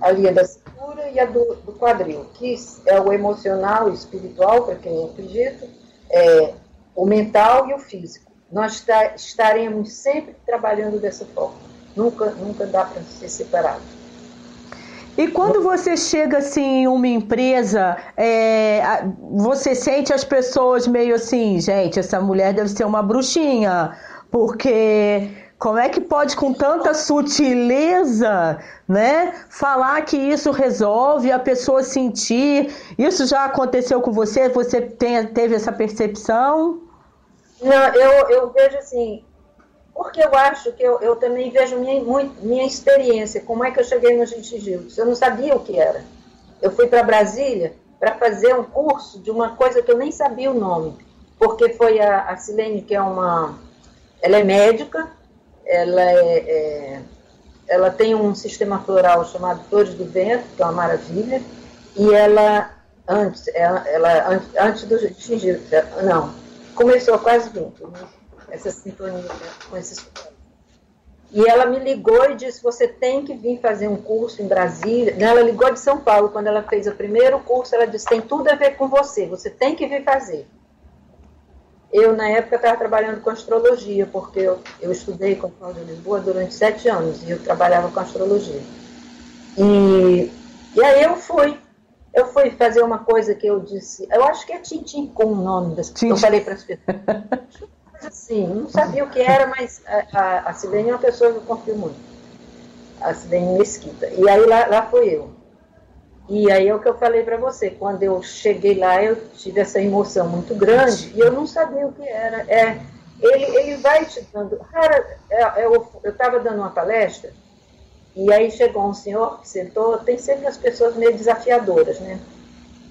a linha da cintura e a do, do quadril, que é o emocional e espiritual, para quem acredita, é o mental e o físico. Nós estaremos sempre trabalhando dessa forma. Nunca, nunca dá para ser separado. E quando você chega assim em uma empresa, é, você sente as pessoas meio assim, gente, essa mulher deve ser uma bruxinha, porque como é que pode com tanta sutileza, né, falar que isso resolve a pessoa sentir? Isso já aconteceu com você? Você tem, teve essa percepção? Não, eu, eu vejo assim, porque eu acho que eu, eu também vejo minha, muito, minha experiência, como é que eu cheguei no Jiu-Jitsu. Eu não sabia o que era. Eu fui para Brasília para fazer um curso de uma coisa que eu nem sabia o nome, porque foi a, a Silene, que é uma. Ela é médica, ela, é, é, ela tem um sistema floral chamado Flores do Vento, que é uma maravilha, e ela, antes, ela, ela antes, antes do Jiu-Jitsu, não, começou quase junto, né? essa sintonia com esses e ela me ligou e disse: Você tem que vir fazer um curso em Brasília. Ela ligou de São Paulo. Quando ela fez o primeiro curso, ela disse: Tem tudo a ver com você, você tem que vir fazer. Eu, na época, estava trabalhando com astrologia, porque eu, eu estudei com o de Lisboa durante sete anos e eu trabalhava com astrologia. E, e aí eu fui. Eu fui fazer uma coisa que eu disse, eu acho que é Tintim com o nome das. Eu falei para as pessoas. assim, não sabia o que era, mas a, a, a Silene é uma pessoa que eu confio muito. A Silene Mesquita. E aí lá, lá fui eu. E aí é o que eu falei para você, quando eu cheguei lá, eu tive essa emoção muito grande e eu não sabia o que era. É, ele, ele vai te dando. Cara, é, é, eu estava dando uma palestra e aí chegou um senhor que sentou, tem sempre as pessoas meio desafiadoras, né?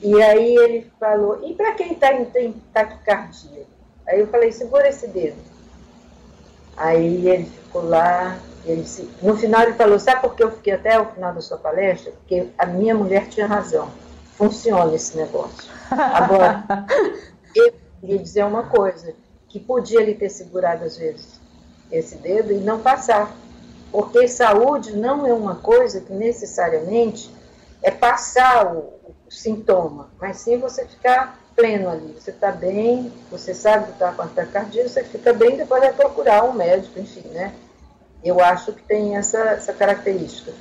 E aí ele falou, e para quem tá, tem taquicardia? Aí eu falei, segura esse dedo. Aí ele ficou lá, no final ele falou, sabe por que eu fiquei até o final da sua palestra? Porque a minha mulher tinha razão. Funciona esse negócio. Agora, eu queria dizer uma coisa, que podia ele ter segurado às vezes esse dedo e não passar. Porque saúde não é uma coisa que necessariamente é passar o, o sintoma, mas sim você ficar pleno ali. Você está bem, você sabe que está com ataque cardíaco, você fica bem, depois vai procurar um médico, enfim, né? Eu acho que tem essa, essa característica.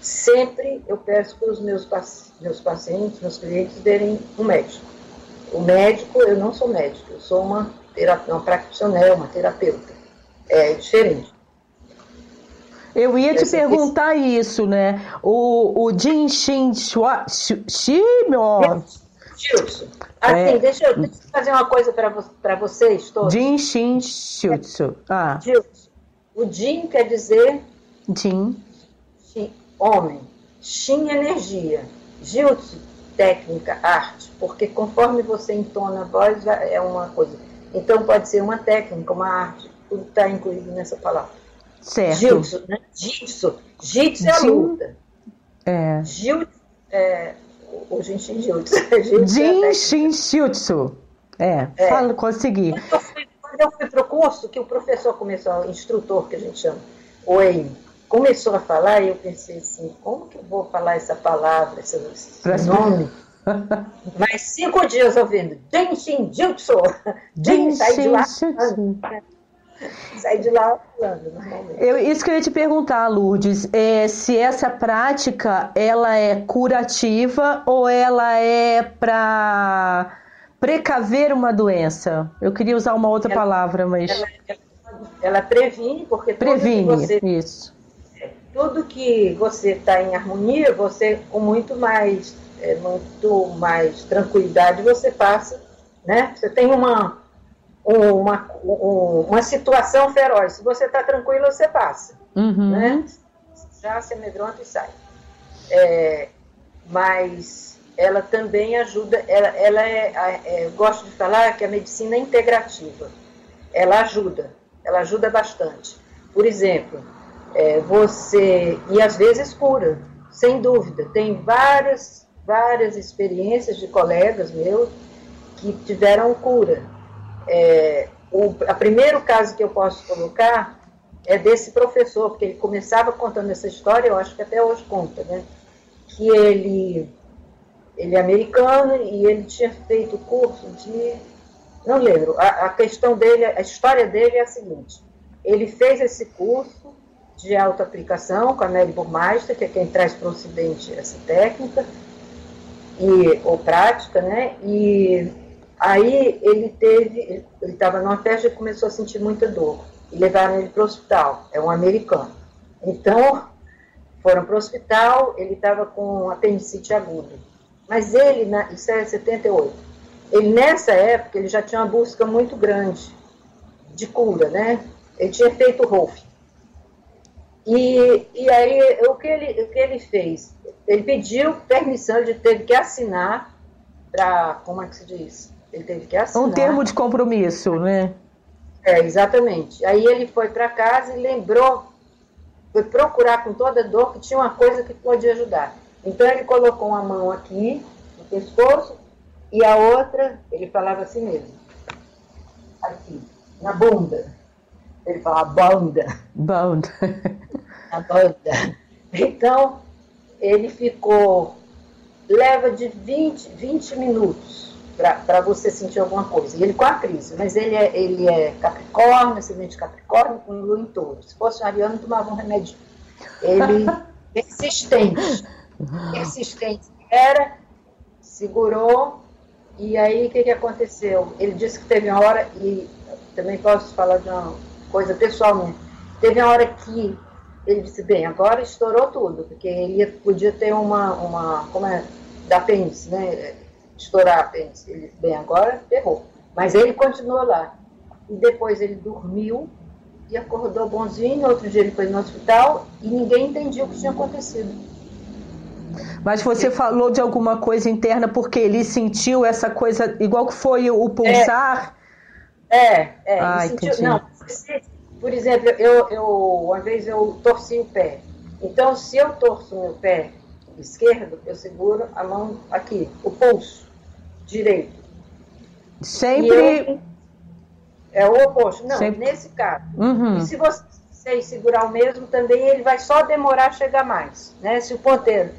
Sempre eu peço para os meus, meus pacientes, meus clientes, verem um médico. O médico, eu não sou médico, eu sou uma, terapia, uma practitioner, uma terapeuta. É diferente. Eu ia te perguntar isso, né? O, o Jin Shin Shua, Jutsu. Assim, é... deixa, eu, deixa eu fazer uma coisa para vocês todos. Jin Shin Jutsu. Ah. Jutsu. O Jin quer dizer... Jin. Homem. Shin, energia. Jutsu, técnica, arte. Porque conforme você entona a voz, é uma coisa. Então pode ser uma técnica, uma arte. Tudo está incluído nessa palavra. Certo. Jutsu, né? Jitsu. Jitsu é a luta. É. Jutsu é o Jinshin Jutsu. Jinshin Jutsu. É, é. Fala, consegui. Quando eu fui para o curso, que o professor começou, o instrutor que a gente chama, o EIM, começou a falar, e eu pensei assim, como que eu vou falar essa palavra, esse, esse nome? Mas cinco dias ouvindo, Jinshin Jutsu, Jin, sai de lá. Sai de lá falando, normalmente. Eu, isso que eu ia te perguntar, Lourdes, é, se essa prática ela é curativa ou ela é para precaver uma doença? Eu queria usar uma outra ela, palavra, mas. Ela, ela, ela previne, porque previne, você, isso. Tudo que você está em harmonia, você com muito mais, é, muito mais tranquilidade você passa, né? Você tem uma uma, uma situação feroz. Se você está tranquilo, você passa. Uhum. Né? Já se amedronta e sai. É, mas ela também ajuda, ela, ela é, é, eu gosto de falar que a medicina é integrativa. Ela ajuda, ela ajuda bastante. Por exemplo, é, você, e às vezes cura, sem dúvida. Tem várias, várias experiências de colegas meus que tiveram cura é, o a primeiro caso que eu posso colocar é desse professor, porque ele começava contando essa história, eu acho que até hoje conta, né? Que ele, ele é americano e ele tinha feito curso de. Não lembro. A, a questão dele, a história dele é a seguinte: ele fez esse curso de autoaplicação com a Mary Burmeister, que é quem traz para o Ocidente essa técnica, e, ou prática, né? E Aí ele teve, ele estava numa festa e começou a sentir muita dor. E levaram ele para o hospital, é um americano. Então, foram para o hospital, ele estava com apendicite aguda. Mas ele, isso é 78, ele nessa época, ele já tinha uma busca muito grande de cura, né? Ele tinha feito ROF. E, e aí, o que, ele, o que ele fez? Ele pediu permissão, ele teve que assinar para, como é que se diz? Ele teve que assinar. Um termo de compromisso, né? É, exatamente. Aí ele foi para casa e lembrou, foi procurar com toda dor que tinha uma coisa que podia ajudar. Então ele colocou uma mão aqui no pescoço e a outra, ele falava assim mesmo, aqui, na bunda. Ele falava bunda. Bunda. Na bunda. Então, ele ficou, leva de 20, 20 minutos para você sentir alguma coisa. E ele com a crise, mas ele é, ele é Capricórnio, ascendente Capricórnio, com lua em touro. Se fosse um ariano, tomava um remédio. Ele persistente, persistente era, segurou, e aí o que, que aconteceu? Ele disse que teve uma hora, e também posso falar de uma coisa pessoalmente, teve uma hora que ele disse, bem, agora estourou tudo, porque ele podia ter uma, uma como é, da apêndice, né? estourar a apêndice. Ele, bem, agora ferrou. Mas ele continuou lá. e depois ele dormiu e acordou bonzinho. Outro dia ele foi no hospital e ninguém entendia o que tinha acontecido. Mas você falou de alguma coisa interna porque ele sentiu essa coisa, igual que foi o pulsar? É, é. é ah, sentiu, não, por exemplo, eu, eu, uma vez eu torci o pé. Então, se eu torço o meu pé esquerdo, eu seguro a mão aqui, o pulso direito. Sempre. Eu, é o oposto. Não, Sempre... nesse caso. Uhum. E se você segurar o mesmo, também ele vai só demorar a chegar mais. Né? Se o ponteiro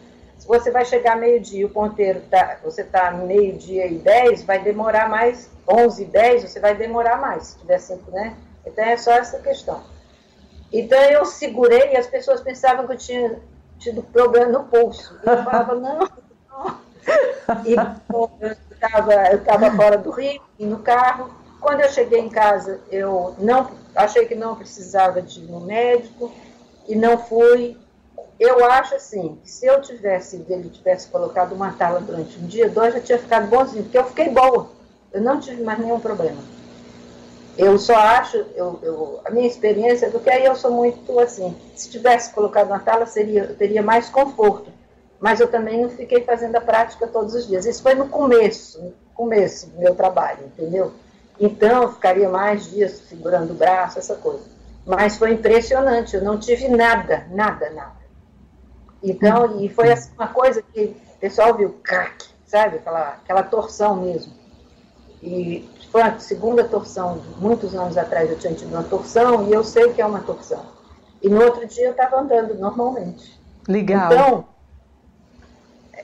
você vai chegar meio-dia, o ponteiro tá, você está meio-dia e 10, vai demorar mais, 11 e 10, você vai demorar mais, se tiver 5, né? Então é só essa questão. Então eu segurei e as pessoas pensavam que eu tinha tido problema no pulso. Eu falava, não, não. E eu estava eu tava fora do Rio, no carro. Quando eu cheguei em casa, eu não achei que não precisava de ir no médico e não fui eu acho assim, se eu tivesse, ele tivesse colocado uma tala durante um dia, dois, já tinha ficado bonzinho, porque eu fiquei boa. Eu não tive mais nenhum problema. Eu só acho, eu, eu, a minha experiência é do que aí eu sou muito assim, se tivesse colocado uma tala, seria, eu teria mais conforto. Mas eu também não fiquei fazendo a prática todos os dias. Isso foi no começo, no começo do meu trabalho, entendeu? Então, eu ficaria mais dias segurando o braço, essa coisa. Mas foi impressionante, eu não tive nada, nada, nada. Então, e foi assim, uma coisa que o pessoal viu, crack, sabe? Aquela, aquela torção mesmo. E foi a segunda torção, muitos anos atrás eu tinha tido uma torção e eu sei que é uma torção. E no outro dia eu estava andando normalmente. Legal. Então,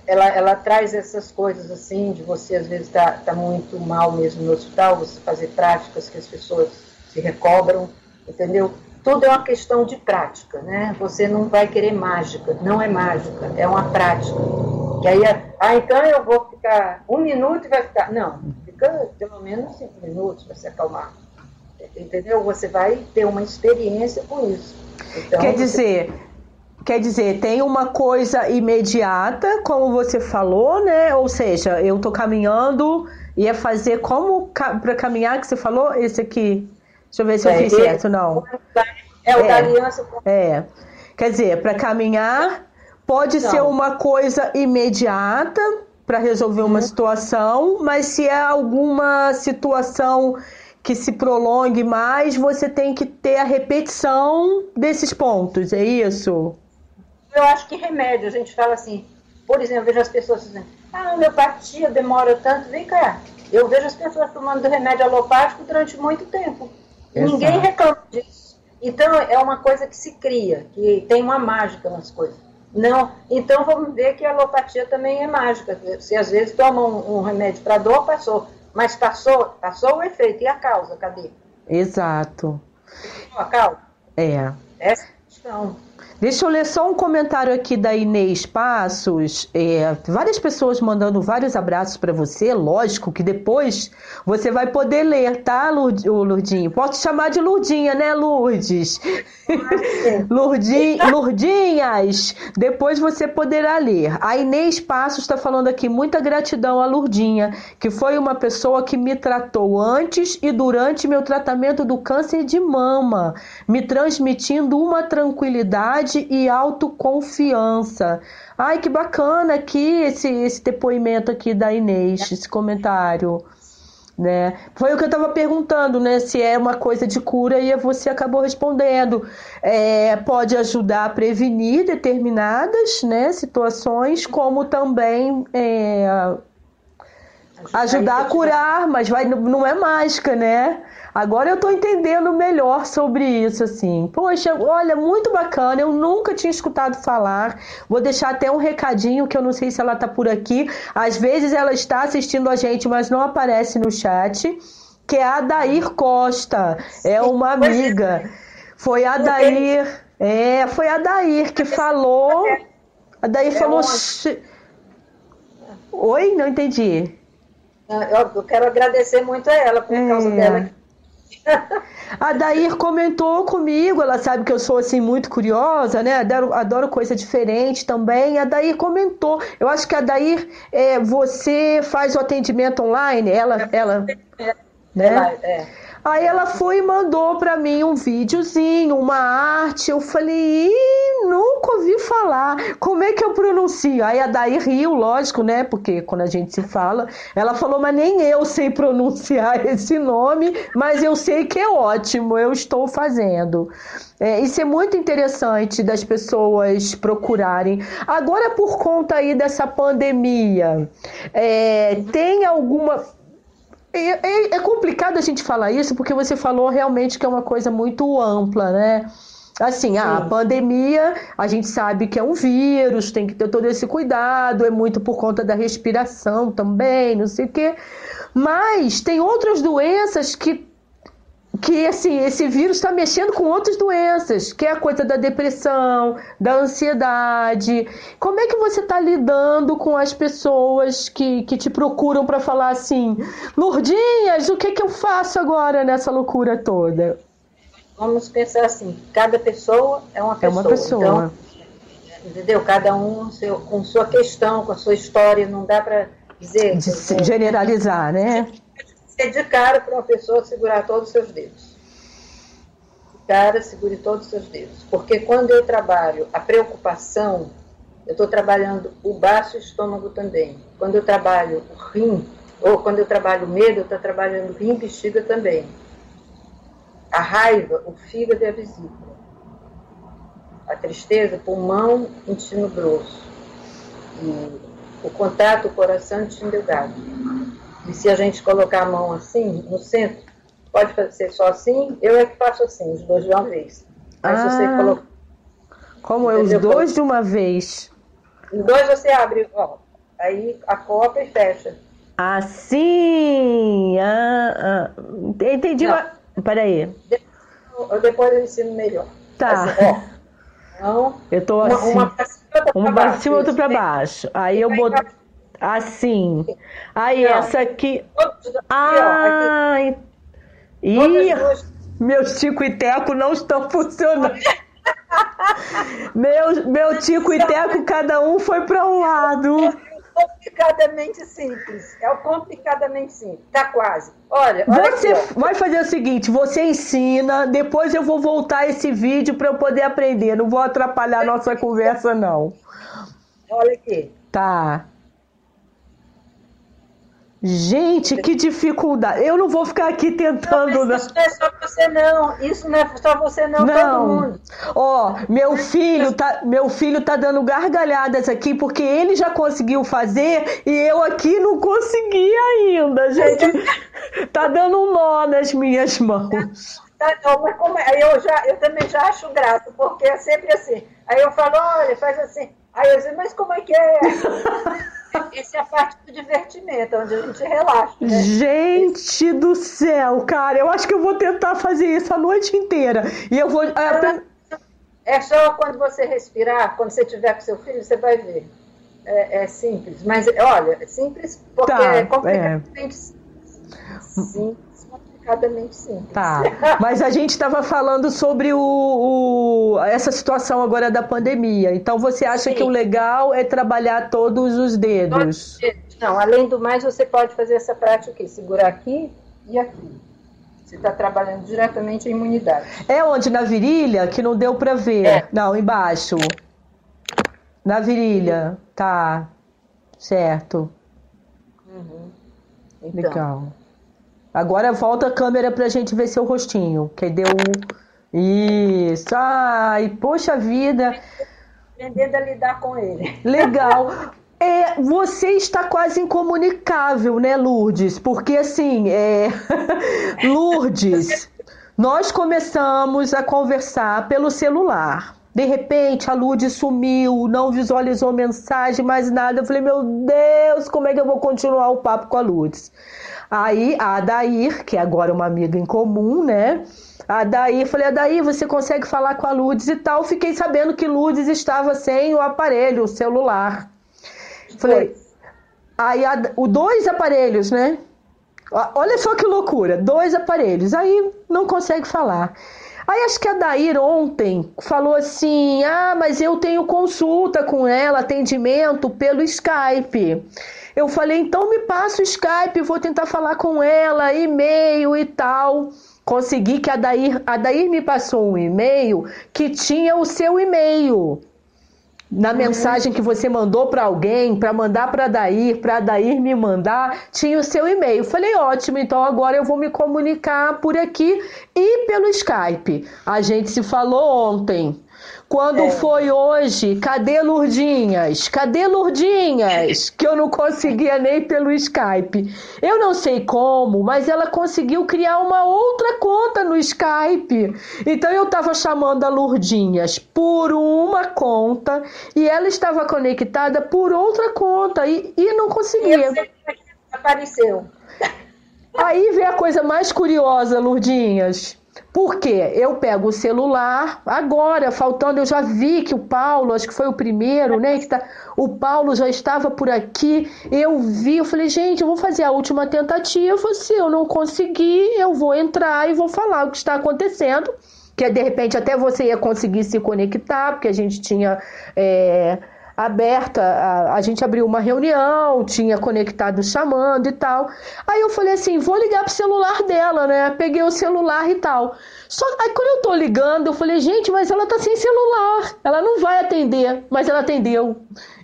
ela, ela traz essas coisas assim, de você às vezes estar tá, tá muito mal mesmo no hospital, você fazer práticas que as pessoas se recobram, entendeu? Tudo é uma questão de prática, né? Você não vai querer mágica, não é mágica, é uma prática. E aí, ah, então eu vou ficar um minuto e vai ficar. Não, fica pelo menos cinco minutos para se acalmar. Entendeu? Você vai ter uma experiência com isso. Então, Quer dizer, Quer dizer, tem uma coisa imediata, como você falou, né? Ou seja, eu tô caminhando, ia fazer como para caminhar que você falou? Esse aqui. Deixa eu ver se eu é, fiz certo, não. É o é, da aliança. É. Quer dizer, para caminhar pode não. ser uma coisa imediata para resolver uma hum. situação, mas se é alguma situação que se prolongue mais, você tem que ter a repetição desses pontos, é isso? Eu acho que remédio, a gente fala assim, por exemplo, eu vejo as pessoas dizendo, ah, homeopatia demora tanto, vem cá. Eu vejo as pessoas tomando remédio alopático durante muito tempo. Exato. Ninguém reclama disso. Então é uma coisa que se cria, que tem uma mágica nas coisas. Não, então vamos ver que a alopatia também é mágica. Se às vezes toma um, um remédio para dor, passou. Mas passou, passou o efeito. E a causa, cadê? Exato. A causa? É. Essa é a questão. Deixa eu ler só um comentário aqui da Inês Passos. É, várias pessoas mandando vários abraços para você. Lógico que depois você vai poder ler, tá, Lurdinho? Posso chamar de Lurdinha, né, Lourdes? Lurdin, Lurdinhas, depois você poderá ler. A Inês Passos está falando aqui, muita gratidão a Lurdinha, que foi uma pessoa que me tratou antes e durante meu tratamento do câncer de mama, me transmitindo uma tranquilidade e autoconfiança. Ai, que bacana aqui esse, esse depoimento aqui da Inês, esse comentário. Né? Foi o que eu estava perguntando, né? Se é uma coisa de cura e você acabou respondendo. É, pode ajudar a prevenir determinadas né, situações, como também é, ajudar a curar, mas vai, não é mágica, né? Agora eu tô entendendo melhor sobre isso, assim. Poxa, olha, muito bacana. Eu nunca tinha escutado falar. Vou deixar até um recadinho que eu não sei se ela tá por aqui. Às vezes ela está assistindo a gente, mas não aparece no chat. Que é a Dair Costa. É uma amiga. Foi a Dair. É, foi a Dair que falou. A Dair é falou. Oi? Não entendi. Eu quero agradecer muito a ela por causa é. dela a Dair comentou comigo, ela sabe que eu sou assim muito curiosa, né? Adoro, adoro coisa diferente também. A Dair comentou. Eu acho que a Dair, é, você faz o atendimento online, ela, ela, né? É. Aí ela foi e mandou para mim um videozinho, uma arte. Eu falei, Ih, nunca ouvi falar. Como é que eu pronuncio? Aí a Daí riu, lógico, né? Porque quando a gente se fala, ela falou, mas nem eu sei pronunciar esse nome, mas eu sei que é ótimo, eu estou fazendo. É, isso é muito interessante das pessoas procurarem. Agora, por conta aí dessa pandemia, é, tem alguma é, é, é, complicado a gente falar isso porque você falou realmente que é uma coisa muito ampla, né? Assim, a pandemia, a gente sabe que é um vírus, tem que ter todo esse cuidado, é muito por conta da respiração também, não sei o quê. Mas tem outras doenças que que assim, esse vírus está mexendo com outras doenças, que é a coisa da depressão, da ansiedade. Como é que você está lidando com as pessoas que, que te procuram para falar assim, Lourdinhas, o que, que eu faço agora nessa loucura toda? Vamos pensar assim, cada pessoa é uma pessoa. É uma pessoa. Então, entendeu? Cada um seu, com sua questão, com a sua história, não dá para dizer... De generalizar, né? É de cara para uma pessoa segurar todos os seus dedos. De cara, segure todos os seus dedos. Porque quando eu trabalho a preocupação, eu estou trabalhando o baço e o estômago também. Quando eu trabalho o rim, ou quando eu trabalho o medo, eu estou trabalhando rim e bexiga também. A raiva, o fígado e a vesícula. A tristeza, pulmão, intestino grosso. E o contato, o coração, intestino delgado. E se a gente colocar a mão assim, no centro, pode ser só assim, eu é que faço assim, os dois de uma vez. Mas ah, você colocar. Como é os dois de uma vez? Os dois você abre, ó. Aí a copa e fecha. Assim! Ah, ah. Entendi. Não. Peraí. Depois, depois eu ensino melhor. Tá. Assim, ó. Então, eu tô assim. Uma, uma pra cima, outra pra pra baixo. Aí eu boto. Assim. Aí não. essa aqui. Ah! Ih, meus tico e teco não estão funcionando. meu, meu tico e teco, cada um foi para um lado. É complicadamente simples. É o complicadamente simples. Tá quase. Olha, olha você aqui, vai fazer o seguinte: você ensina, depois eu vou voltar esse vídeo para eu poder aprender. Não vou atrapalhar a nossa conversa, não. Olha aqui. Tá. Gente, que dificuldade. Eu não vou ficar aqui tentando. Não, isso não é só você, não. Isso não é só você, não. não. Todo mundo. Ó, meu filho tá, meu filho tá dando gargalhadas aqui porque ele já conseguiu fazer e eu aqui não consegui ainda, gente. tá dando um nó nas minhas mãos. Tá, não, mas como é? eu, já, eu também já acho graça, porque é sempre assim. Aí eu falo, olha, faz assim. Aí eu digo, mas como é que é? Essa é a parte do divertimento, onde a gente relaxa. Né? Gente do céu, cara, eu acho que eu vou tentar fazer isso a noite inteira. E eu vou. É, é só quando você respirar, quando você tiver com seu filho, você vai ver. É, é simples, mas olha, é simples porque tá, é completamente é. simples complicadamente simples. Tá, mas a gente estava falando sobre o, o, essa situação agora da pandemia. Então você acha Sim. que o legal é trabalhar todos os dedos? Não, além do mais, você pode fazer essa prática aqui, segurar aqui e aqui. Você está trabalhando diretamente a imunidade. É onde? Na virilha? Que não deu para ver. É. Não, embaixo. Na virilha. Tá. Certo. Uhum. Então. Legal. Agora volta a câmera pra gente ver seu rostinho. Que deu. Isso. Ai, poxa vida. Aprendendo a lidar com ele. Legal. É, você está quase incomunicável, né, Lourdes? Porque assim, é... Lourdes, nós começamos a conversar pelo celular. De repente, a Lourdes sumiu, não visualizou mensagem, mais nada. Eu falei, meu Deus, como é que eu vou continuar o papo com a Lourdes? Aí a Adair, que agora é uma amiga em comum, né? A Adair, falei, Adair, você consegue falar com a Lourdes e tal? Fiquei sabendo que Lourdes estava sem o aparelho, o celular. Falei, aí a, o dois aparelhos, né? Olha só que loucura, dois aparelhos. Aí não consegue falar. Aí acho que a Dair ontem falou assim: ah, mas eu tenho consulta com ela, atendimento pelo Skype. Eu falei, então me passa o Skype, vou tentar falar com ela, e-mail e tal. Consegui que a Dair, a Dair me passou um e-mail que tinha o seu e-mail. Na uhum. mensagem que você mandou para alguém, para mandar para Dair, para Dair me mandar, tinha o seu e-mail. Falei, ótimo, então agora eu vou me comunicar por aqui e pelo Skype. A gente se falou ontem. Quando é. foi hoje, cadê Lurdinhas? Cadê Lurdinhas? Que eu não conseguia nem pelo Skype. Eu não sei como, mas ela conseguiu criar uma outra conta no Skype. Então eu estava chamando a Lurdinhas por uma conta e ela estava conectada por outra conta e, e não conseguia. Apareceu. Aí vem a coisa mais curiosa, Lurdinhas. Porque eu pego o celular agora, faltando, eu já vi que o Paulo, acho que foi o primeiro, né? Que tá, o Paulo já estava por aqui. Eu vi, eu falei, gente, eu vou fazer a última tentativa. Se eu não conseguir, eu vou entrar e vou falar o que está acontecendo. Que de repente até você ia conseguir se conectar, porque a gente tinha. É, aberta, a, a gente abriu uma reunião, tinha conectado chamando e tal. Aí eu falei assim, vou ligar pro celular dela, né? Peguei o celular e tal. Só aí quando eu tô ligando, eu falei, gente, mas ela tá sem celular. Ela não vai atender, mas ela atendeu.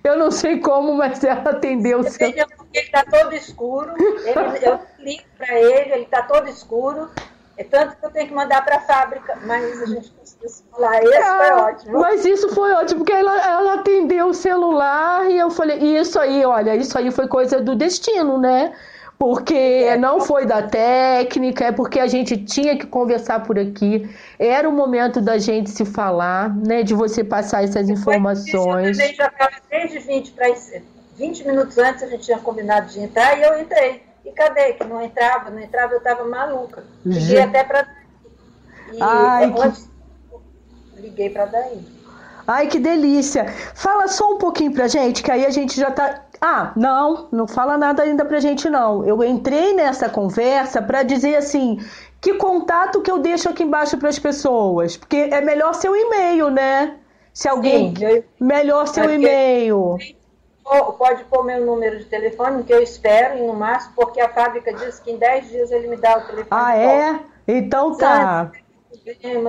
Eu não sei como, mas ela atendeu. Ele tá todo escuro. Ele, eu ligo para ele, ele tá todo escuro. É tanto que eu tenho que mandar para a fábrica, mas a gente conseguiu falar. Esse ah, foi ótimo. Mas isso foi ótimo, porque ela, ela atendeu o celular e eu falei, e isso aí, olha, isso aí foi coisa do destino, né? Porque é. não foi da técnica, é porque a gente tinha que conversar por aqui. Era o momento da gente se falar, né? De você passar essas informações. A gente já estava desde 20 para 20 minutos antes, a gente tinha combinado de entrar e eu entrei. E cadê? Que não entrava, não entrava, eu estava maluca. Liguei até para. Ai, antes, que... liguei para daí. Ai, que delícia! Fala só um pouquinho pra gente, que aí a gente já tá. Ah, não, não fala nada ainda pra gente, não. Eu entrei nessa conversa para dizer assim: que contato que eu deixo aqui embaixo para as pessoas? Porque é melhor seu e-mail, né? Se alguém. Sim, eu... Melhor seu e-mail. Pode pôr meu número de telefone, que eu espero, e no máximo, porque a fábrica diz que em 10 dias ele me dá o telefone. Ah, é? Então tá.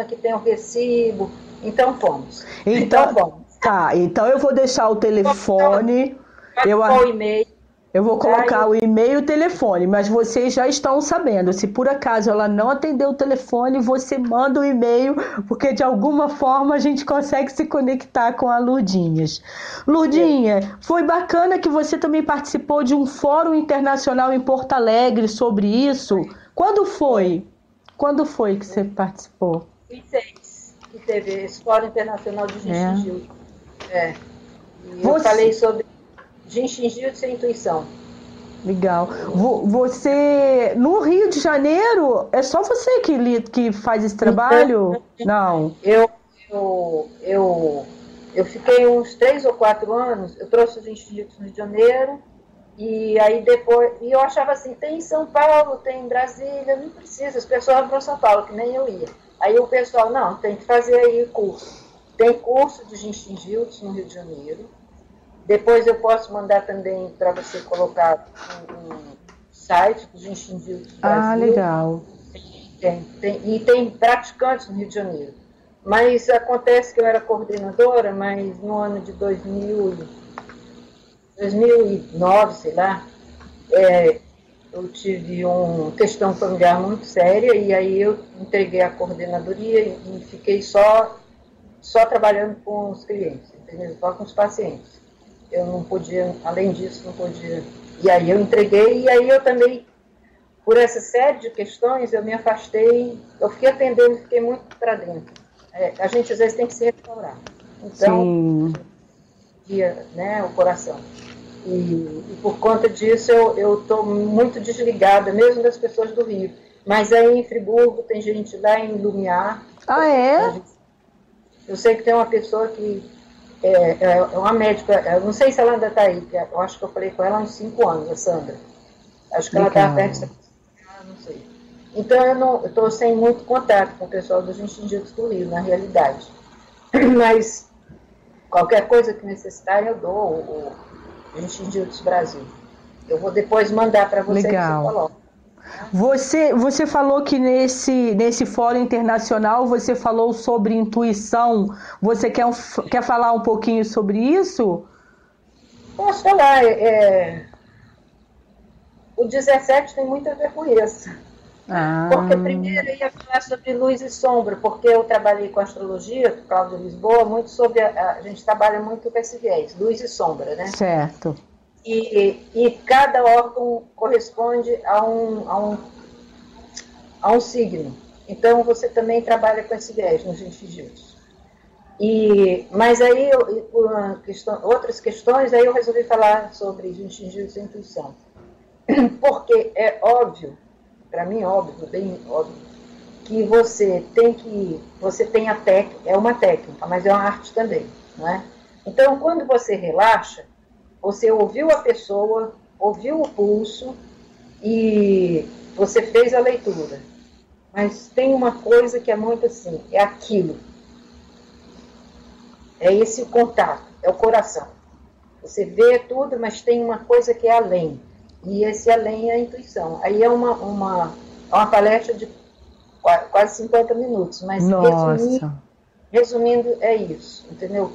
Que tem o recibo. Então fomos. Então, então fomos. Tá, então eu vou deixar o telefone. Então, eu, o e-mail. Eu vou colocar o e-mail e o telefone, mas vocês já estão sabendo. Se por acaso ela não atender o telefone, você manda o um e-mail, porque de alguma forma a gente consegue se conectar com a Lurdinhas. Lurdinha, foi bacana que você também participou de um fórum internacional em Porto Alegre sobre isso. Quando foi? Quando foi que você participou? 26, que teve esse Fórum Internacional de Gengil. É. é. E você... eu falei sobre de de sem intuição. Legal. Você, no Rio de Janeiro, é só você que, que faz esse trabalho? Não. Eu, eu, eu, eu fiquei uns três ou quatro anos, eu trouxe os instintos no Rio de Janeiro, e aí depois, e eu achava assim, tem em São Paulo, tem em Brasília, não precisa, as pessoas vão para São Paulo, que nem eu ia. Aí o pessoal, não, tem que fazer aí curso. Tem curso de Ginstingiltos no Rio de Janeiro, depois eu posso mandar também para você colocar um, um site dos institutos do ah, Brasil. Ah, legal. Tem, tem, e tem praticantes no Rio de Janeiro. Mas acontece que eu era coordenadora, mas no ano de 2000, 2009, sei lá, é, eu tive uma questão familiar muito séria e aí eu entreguei a coordenadoria e, e fiquei só, só trabalhando com os clientes, entendeu? Só com os pacientes eu não podia, além disso, não podia. E aí eu entreguei, e aí eu também, por essa série de questões, eu me afastei, eu fiquei atendendo, fiquei muito para dentro. É, a gente às vezes tem que se restaurar. Então, dia, né, o coração. E, e, por conta disso eu estou muito desligada, mesmo das pessoas do Rio. Mas aí em Friburgo tem gente lá em Lumiar. Ah, é? Eu sei que tem uma pessoa que é, é, é uma médica, eu não sei se ela ainda está aí, eu acho que eu falei com ela há uns 5 anos, a Sandra. Acho que ela está perto de ah, não sei. Então eu estou sem muito contato com o pessoal dos Institutos do Rio, na realidade. Mas qualquer coisa que necessitar eu dou o, Institutos Brasil. Eu vou depois mandar para você Legal. Você, você falou que nesse, nesse fórum internacional você falou sobre intuição. Você quer, quer falar um pouquinho sobre isso? Posso falar. É... O 17 tem muito a ver com isso. Ah. Porque primeiro eu ia falar sobre luz e sombra, porque eu trabalhei com astrologia, Cláudio Lisboa, muito sobre. A, a, gente trabalha muito com esse viés, luz e sombra, né? Certo. E, e cada órgão corresponde a um, a, um, a um signo. Então você também trabalha com esse viés nos institutos. E, mas aí, por questão, outras questões, aí eu resolvi falar sobre institutos e intuição. Porque é óbvio, para mim óbvio, bem óbvio, que você tem que, você tem a técnica, é uma técnica, mas é uma arte também, não é? Então, quando você relaxa, você ouviu a pessoa, ouviu o pulso e você fez a leitura. Mas tem uma coisa que é muito assim, é aquilo. É esse contato, é o coração. Você vê tudo, mas tem uma coisa que é além. E esse além é a intuição. Aí é uma, uma, é uma palestra de quase 50 minutos, mas resumindo, resumindo, é isso, entendeu?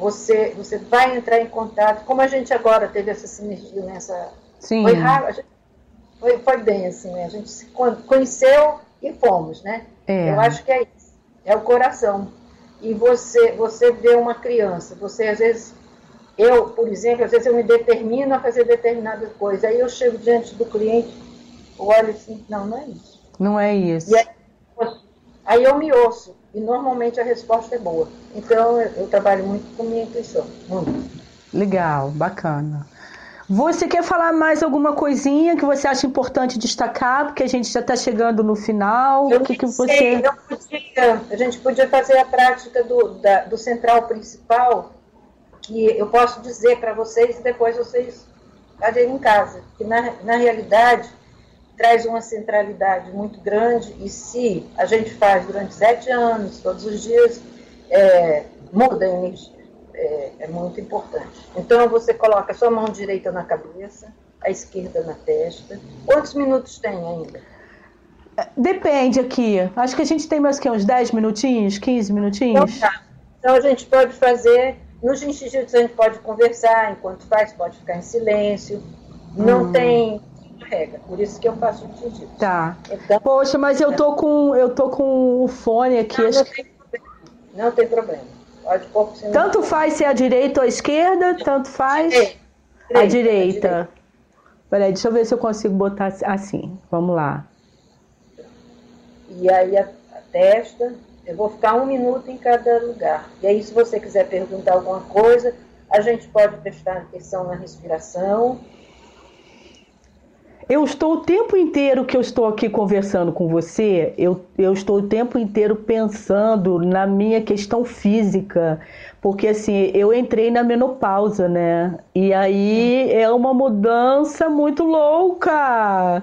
Você, você vai entrar em contato, como a gente agora teve essa sinergia nessa. Sim. Foi raro, gente, foi, foi bem assim, né? A gente se conheceu e fomos, né? É. Eu acho que é isso. É o coração. E você, você vê uma criança, você às vezes. Eu, por exemplo, às vezes eu me determino a fazer determinada coisa. Aí eu chego diante do cliente, olho assim, não, não é isso. Não é isso. Aí, aí eu me ouço. E normalmente a resposta é boa. Então eu, eu trabalho muito com minha intuição. Muito. Legal, bacana. Você quer falar mais alguma coisinha que você acha importante destacar? Porque a gente já está chegando no final. Eu o que, que você. Podia, a gente podia fazer a prática do, da, do central principal, que eu posso dizer para vocês e depois vocês fazem em casa. Que na, na realidade traz uma centralidade muito grande e se a gente faz durante sete anos, todos os dias, é, muda a energia. É, é, muito importante. Então você coloca a sua mão direita na cabeça, a esquerda na testa. Quantos minutos tem ainda? Depende aqui. Acho que a gente tem mais que uns 10 minutinhos, 15 minutinhos. Então, tá. então a gente pode fazer. Nos institutos a gente pode conversar, enquanto faz, pode ficar em silêncio. Não hum. tem carrega. Por isso que eu faço o pedido. Tá. Então, Poxa, mas eu tô com eu tô com o fone aqui. Não, não, tem, problema. não tem problema. Pode pôr Tanto faz se é a direita ou a esquerda, tanto faz. É. Direita, a direita. direita. Peraí, deixa eu ver se eu consigo botar assim. Vamos lá. E aí a, a testa, eu vou ficar um minuto em cada lugar. E aí, se você quiser perguntar alguma coisa, a gente pode prestar atenção na respiração eu estou o tempo inteiro que eu estou aqui conversando com você, eu, eu estou o tempo inteiro pensando na minha questão física, porque assim, eu entrei na menopausa, né? E aí é uma mudança muito louca.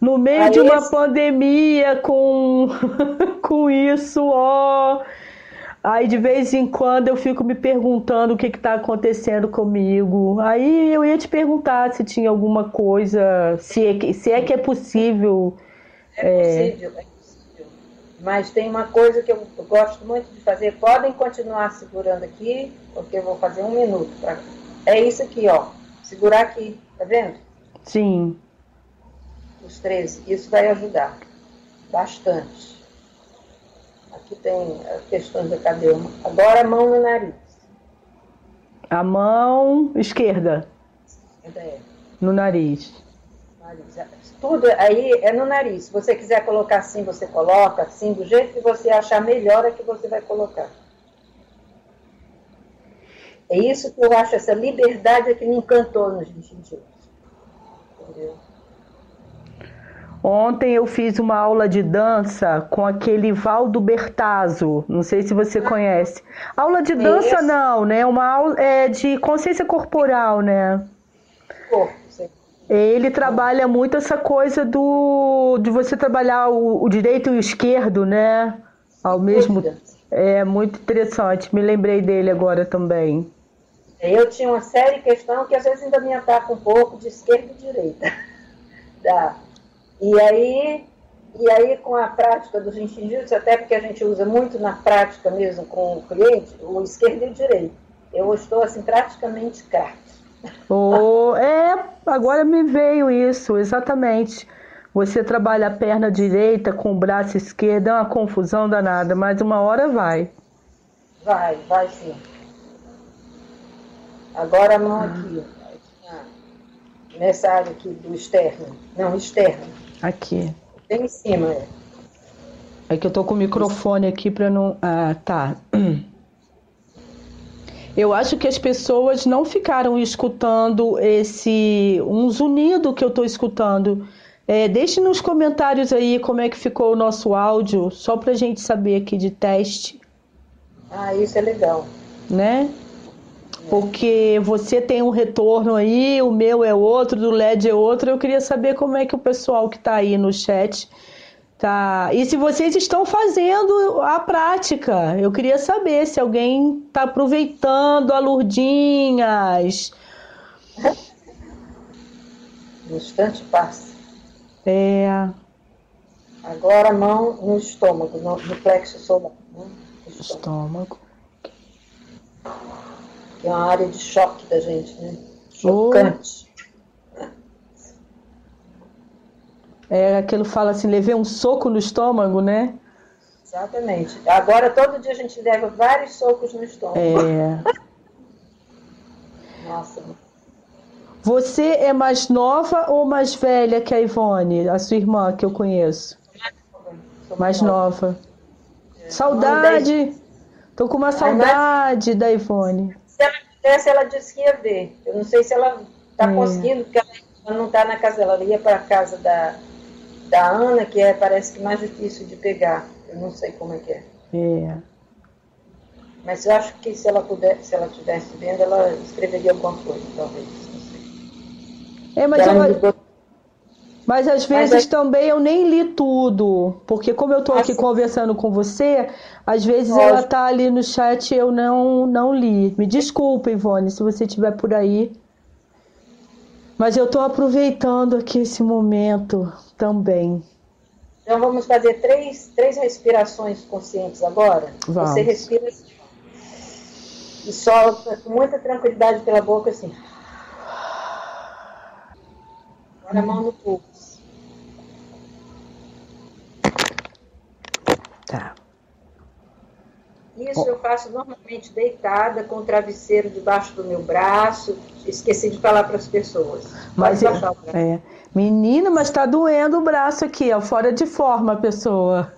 No meio aí de uma esse... pandemia com, com isso, ó. Aí de vez em quando eu fico me perguntando o que está acontecendo comigo. Aí eu ia te perguntar se tinha alguma coisa, se é, se é que é possível. É, é... possível, é possível. Mas tem uma coisa que eu, eu gosto muito de fazer. Podem continuar segurando aqui, porque eu vou fazer um minuto. Pra... É isso aqui, ó. Segurar aqui, tá vendo? Sim. Os 13. Isso vai ajudar bastante. Aqui tem as questões da cadeia. Agora a mão no nariz. A mão esquerda. É. No nariz. nariz. Tudo aí é no nariz. Se você quiser colocar assim, você coloca assim, do jeito que você achar melhor é que você vai colocar. É isso que eu acho, essa liberdade é que me encantou nos distintivos. Entendeu? Ontem eu fiz uma aula de dança com aquele Valdo Bertazzo, não sei se você conhece. Aula de dança não, né? Uma aula é, de consciência corporal, né? Corpo, sim. Ele trabalha muito essa coisa do de você trabalhar o, o direito e o esquerdo, né? Ao mesmo é muito interessante. Me lembrei dele agora também. Eu tinha uma série de questão que às vezes ainda me ataca um pouco de esquerda e direita. Da E aí, e aí com a prática do Jinshin até porque a gente usa muito na prática mesmo com o cliente, o esquerdo e o direito. Eu estou assim praticamente craque. Oh, é, agora me veio isso, exatamente. Você trabalha a perna direita com o braço esquerdo, é uma confusão danada, mas uma hora vai. Vai, vai sim. Agora a mão aqui, nessa área aqui do externo. Não, externo. Aqui. Bem em cima, é. É que eu tô com o microfone aqui para não. Ah, tá. Eu acho que as pessoas não ficaram escutando esse um zunido que eu estou escutando. É, deixe nos comentários aí como é que ficou o nosso áudio, só para a gente saber aqui de teste. Ah, isso é legal. Né? Porque você tem um retorno aí, o meu é outro, do LED é outro. Eu queria saber como é que o pessoal que está aí no chat tá. E se vocês estão fazendo a prática, eu queria saber se alguém está aproveitando a Lurdinhas. No instante passa. É. Agora a mão no estômago, no, no plexo solar. Né? Estômago. Que é uma área de choque da gente, né? Chocante. Oh. É aquilo fala assim, levei um soco no estômago, né? Exatamente. Agora todo dia a gente leva vários socos no estômago. É. Nossa. Você é mais nova ou mais velha que a Ivone, a sua irmã que eu conheço? Sou mais nova. nova. É. Saudade. Tô com uma saudade da Ivone. Se ela ela disse que ia ver. Eu não sei se ela está é. conseguindo, porque ela não está na casa dela. Ela ia para a casa da, da Ana, que é, parece que mais difícil de pegar. Eu não sei como é que é. É. Mas eu acho que se ela pudesse, se ela estivesse vendo, ela escreveria alguma coisa, talvez. É, mas, eu, mas às vezes mas é... também eu nem li tudo, porque como eu estou aqui assim... conversando com você, às vezes Lógico. ela está ali no chat e eu não, não li. Me desculpa, Ivone, se você estiver por aí. Mas eu estou aproveitando aqui esse momento também. Então vamos fazer três, três respirações conscientes agora. Vamos. Você respira assim, e solta com muita tranquilidade pela boca assim. Agora a mão no pulso. Tá. Isso eu faço normalmente deitada, com o travesseiro debaixo do meu braço. Esqueci de falar para as pessoas. Mas eu, é, menina, mas está doendo o braço aqui, ó, fora de forma a pessoa.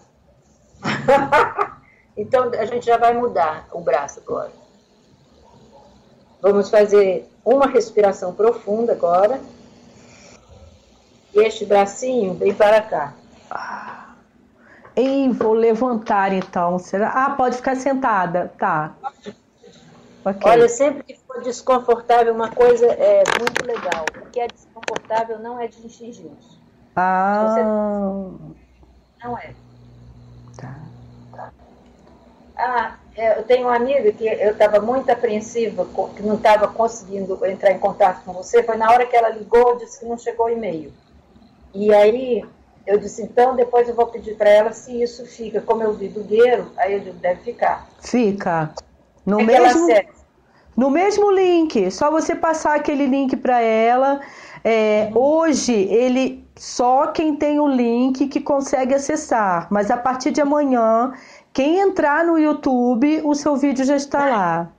então a gente já vai mudar o braço agora. Vamos fazer uma respiração profunda agora. E este bracinho vem para cá. Ei, vou levantar então. Será? Ah, pode ficar sentada. Tá. Okay. Olha, sempre que for desconfortável, uma coisa é muito legal. O que é desconfortável não é de instingios. Ah. Você... Não é. Tá. Ah, é, eu tenho uma amiga que eu estava muito apreensiva, que não estava conseguindo entrar em contato com você. Foi na hora que ela ligou, disse que não chegou o e-mail. E aí eu disse, então depois eu vou pedir para ela se isso fica. Como eu vi do Gueiro, aí eu digo, deve ficar. Fica. No é mesmo, no mesmo link, só você passar aquele link para ela. É, hoje ele só quem tem o link que consegue acessar, mas a partir de amanhã, quem entrar no YouTube, o seu vídeo já está lá.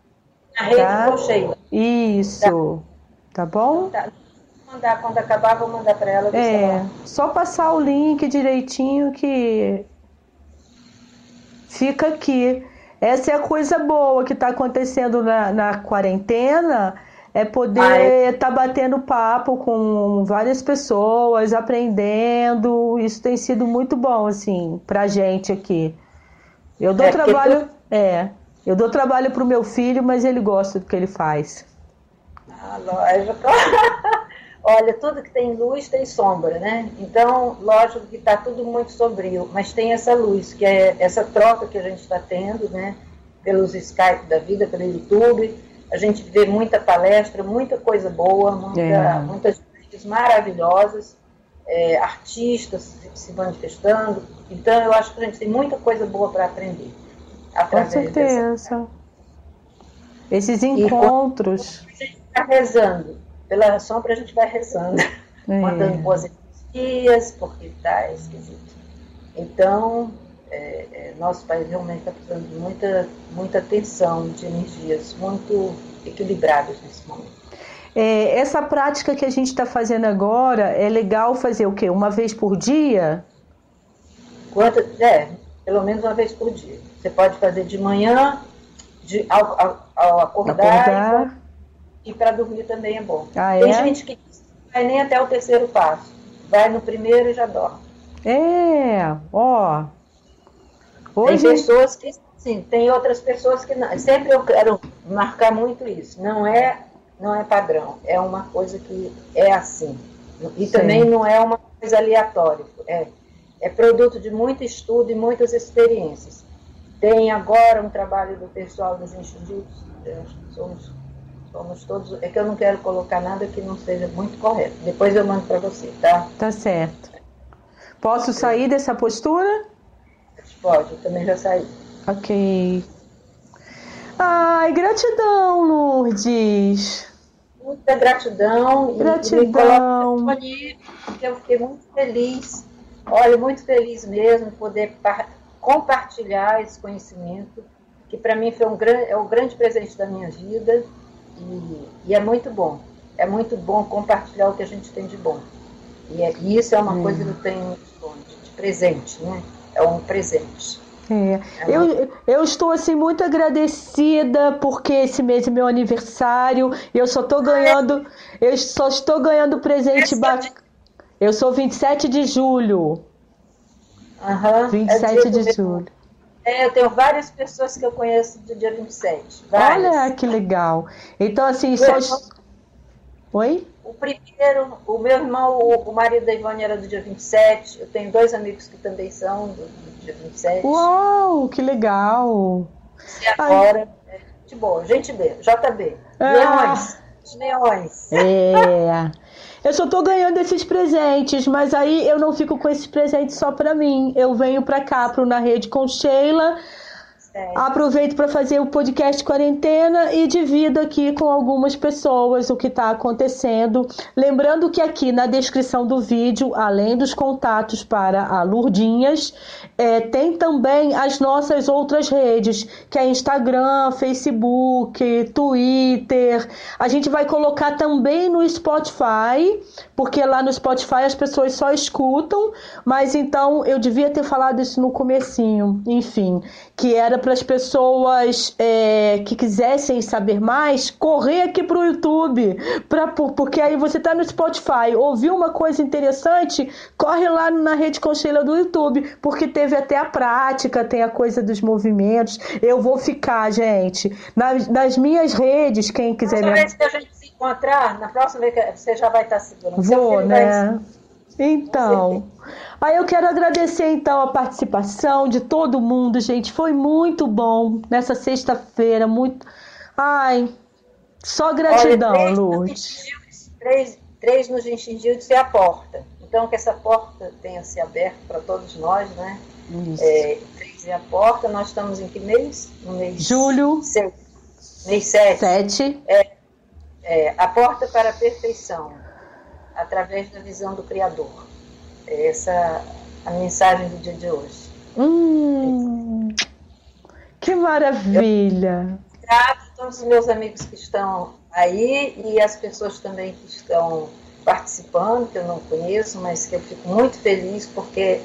Na rede tá? cheia. Isso. Tá, tá bom? Tá mandar, quando acabar, vou mandar para ela. É, só passar o link direitinho que fica aqui. Essa é a coisa boa que está acontecendo na, na quarentena, é poder estar tá batendo papo com várias pessoas, aprendendo. Isso tem sido muito bom, assim, pra gente aqui. Eu dou é, trabalho. Tu... É. Eu dou trabalho pro meu filho, mas ele gosta do que ele faz. Ah, lógico. Olha, tudo que tem luz tem sombra, né? Então, lógico que está tudo muito sombrio, mas tem essa luz, que é essa troca que a gente está tendo, né? Pelos Skype da vida, pelo YouTube. A gente vê muita palestra, muita coisa boa, muita, é. muitas coisas maravilhosas. é, artistas se manifestando. Então, eu acho que a gente tem muita coisa boa para aprender. Com certeza. Dessa... Esses encontros. E, a gente está rezando. Pela sombra, a gente vai rezando. É. Mandando boas energias, porque está esquisito. Então, é, é, nosso país realmente está precisando de muita, muita atenção, de energias muito equilibradas nesse momento. É, essa prática que a gente está fazendo agora é legal fazer o quê? Uma vez por dia? Quanto, é, pelo menos uma vez por dia. Você pode fazer de manhã, de, ao, ao, ao acordar, acordar. E, para dormir também é bom. Ah, Tem é? gente que vai nem até o terceiro passo. Vai no primeiro e já dorme. É, ó. Hoje... Tem pessoas que sim, tem outras pessoas que não. Sempre eu quero marcar muito isso. Não é, não é padrão. É uma coisa que é assim. E sim. também não é uma coisa aleatória. É, é produto de muito estudo e muitas experiências. Tem agora um trabalho do pessoal dos institutos. Somos, somos todos. É que eu não quero colocar nada que não seja muito correto. Depois eu mando para você, tá? Tá certo. Posso sair dessa postura? Pode, eu também já saí. Ok. Ai, gratidão, Lourdes. Muita gratidão. Gratidão. Eu fiquei muito feliz. Olha, muito feliz mesmo poder compartilhar esse conhecimento, que para mim foi um grande, é o grande presente da minha vida. E, e, é muito bom. É muito bom compartilhar o que a gente tem de bom. E, é, e isso é uma hum. coisa que eu tenho de, de presente, né? é um presente. É. é eu, eu estou assim muito agradecida porque esse mês é meu aniversário e eu só estou ganhando, eu só estou ganhando presente bacana. Eu sou 27 de julho. Uhum, 27 é de julho. É, eu tenho várias pessoas que eu conheço do dia 27. Várias. Olha que legal. Então, assim, só. Oi? O primeiro, o meu irmão, o, marido da Ivone era do dia 27. Eu tenho dois amigos que também são do, do dia 27. Uau, que legal! E agora, é, de boa, gente B, JB. Ah. Leões. Leões. É. Eu só tô ganhando esses presentes, mas aí eu não fico com esses presentes só para mim. Eu venho para cá, pro Na Rede com Sheila é. Aproveito para fazer o podcast quarentena e divido aqui com algumas pessoas o que está acontecendo. Lembrando que aqui na descrição do vídeo, além dos contatos para a Lurdinhas, é, tem também as nossas outras redes, que é Instagram, Facebook, Twitter. A gente vai colocar também no Spotify, porque lá no Spotify as pessoas só escutam, mas então eu devia ter falado isso no comecinho, enfim, que era para as pessoas é, que quisessem saber mais correr aqui para o YouTube, pra, porque aí você está no Spotify, ouviu uma coisa interessante, corre lá na rede Concheila do YouTube, porque teve até a prática, tem a coisa dos movimentos. Eu vou ficar, gente, nas, nas minhas redes, quem quiser. Na vez que a gente se encontrar, na próxima vez que você já vai estar segurando. Vou, né? Vai... Então, aí eu quero agradecer então a participação de todo mundo, gente. Foi muito bom nessa sexta-feira, muito. Ai, só gratidão, Olha, Lourdes. Três, três nos de ser a porta. Então, que essa porta tenha se aberto para todos nós, né? Isso. É, três é a porta. Nós estamos em que mês? No mês. Julho. Seis. Mês sete. Sete. É, é, a porta para a perfeição através da visão do Criador. É essa a mensagem do dia de hoje. Hum, que maravilha! Grato a todos os meus amigos que estão aí e as pessoas também que estão participando, que eu não conheço, mas que eu fico muito feliz porque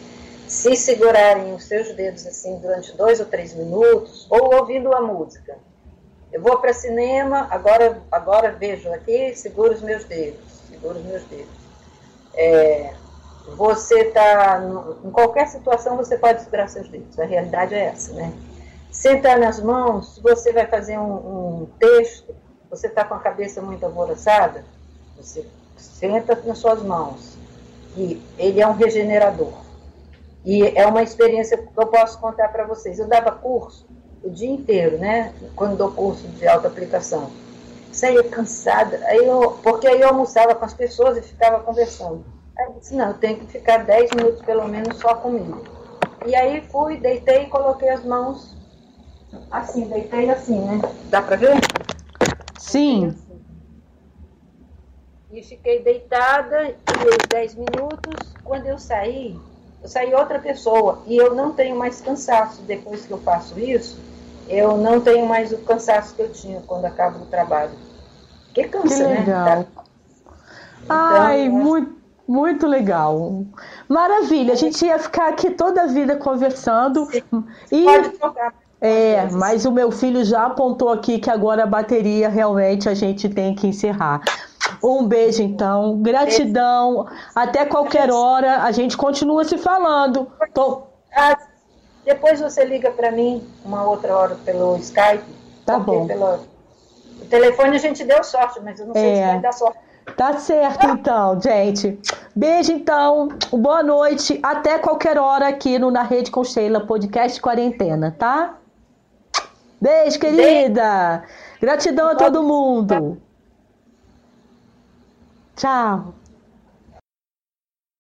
se segurarem os seus dedos assim durante dois ou três minutos, ou ouvindo a música. Eu vou para cinema, agora, agora vejo aqui, seguro os meus dedos os meus dedos. É, você está, em qualquer situação, você pode segurar seus dedos. A realidade é essa, né? Sentar nas mãos, se você vai fazer um, um texto, você está com a cabeça muito alvoroçada, você senta nas suas mãos. E ele é um regenerador. E é uma experiência que eu posso contar para vocês. Eu dava curso o dia inteiro, né? Quando dou curso de alta aplicação saía cansada, aí eu, porque aí eu almoçava com as pessoas e ficava conversando. Aí eu disse, não, eu tenho que ficar 10 minutos pelo menos só comigo. E aí fui, deitei e coloquei as mãos assim, deitei assim, né? Dá pra ver? Sim. Assim. E fiquei deitada, e 10 minutos. Quando eu saí, eu saí outra pessoa. E eu não tenho mais cansaço depois que eu faço isso. Eu não tenho mais o cansaço que eu tinha quando acabo o trabalho. Que cansa, que né? legal. né? Então, Ai, muito, muito legal. Maravilha. A gente ia ficar aqui toda a vida conversando. Sim. E... Pode trocar. É, mas o meu filho já apontou aqui que agora a bateria realmente a gente tem que encerrar. Um beijo, então. Gratidão. Até qualquer hora. A gente continua se falando. Tô... Depois você liga para mim uma outra hora pelo Skype. Tá bom. Pelo... O telefone a gente deu sorte, mas eu não sei é. se vai dar sorte. Tá certo, então, gente. Beijo, então. Boa noite. Até qualquer hora aqui no Na Rede com Sheila Podcast Quarentena, tá? Beijo, querida. Gratidão a todo mundo. Tchau.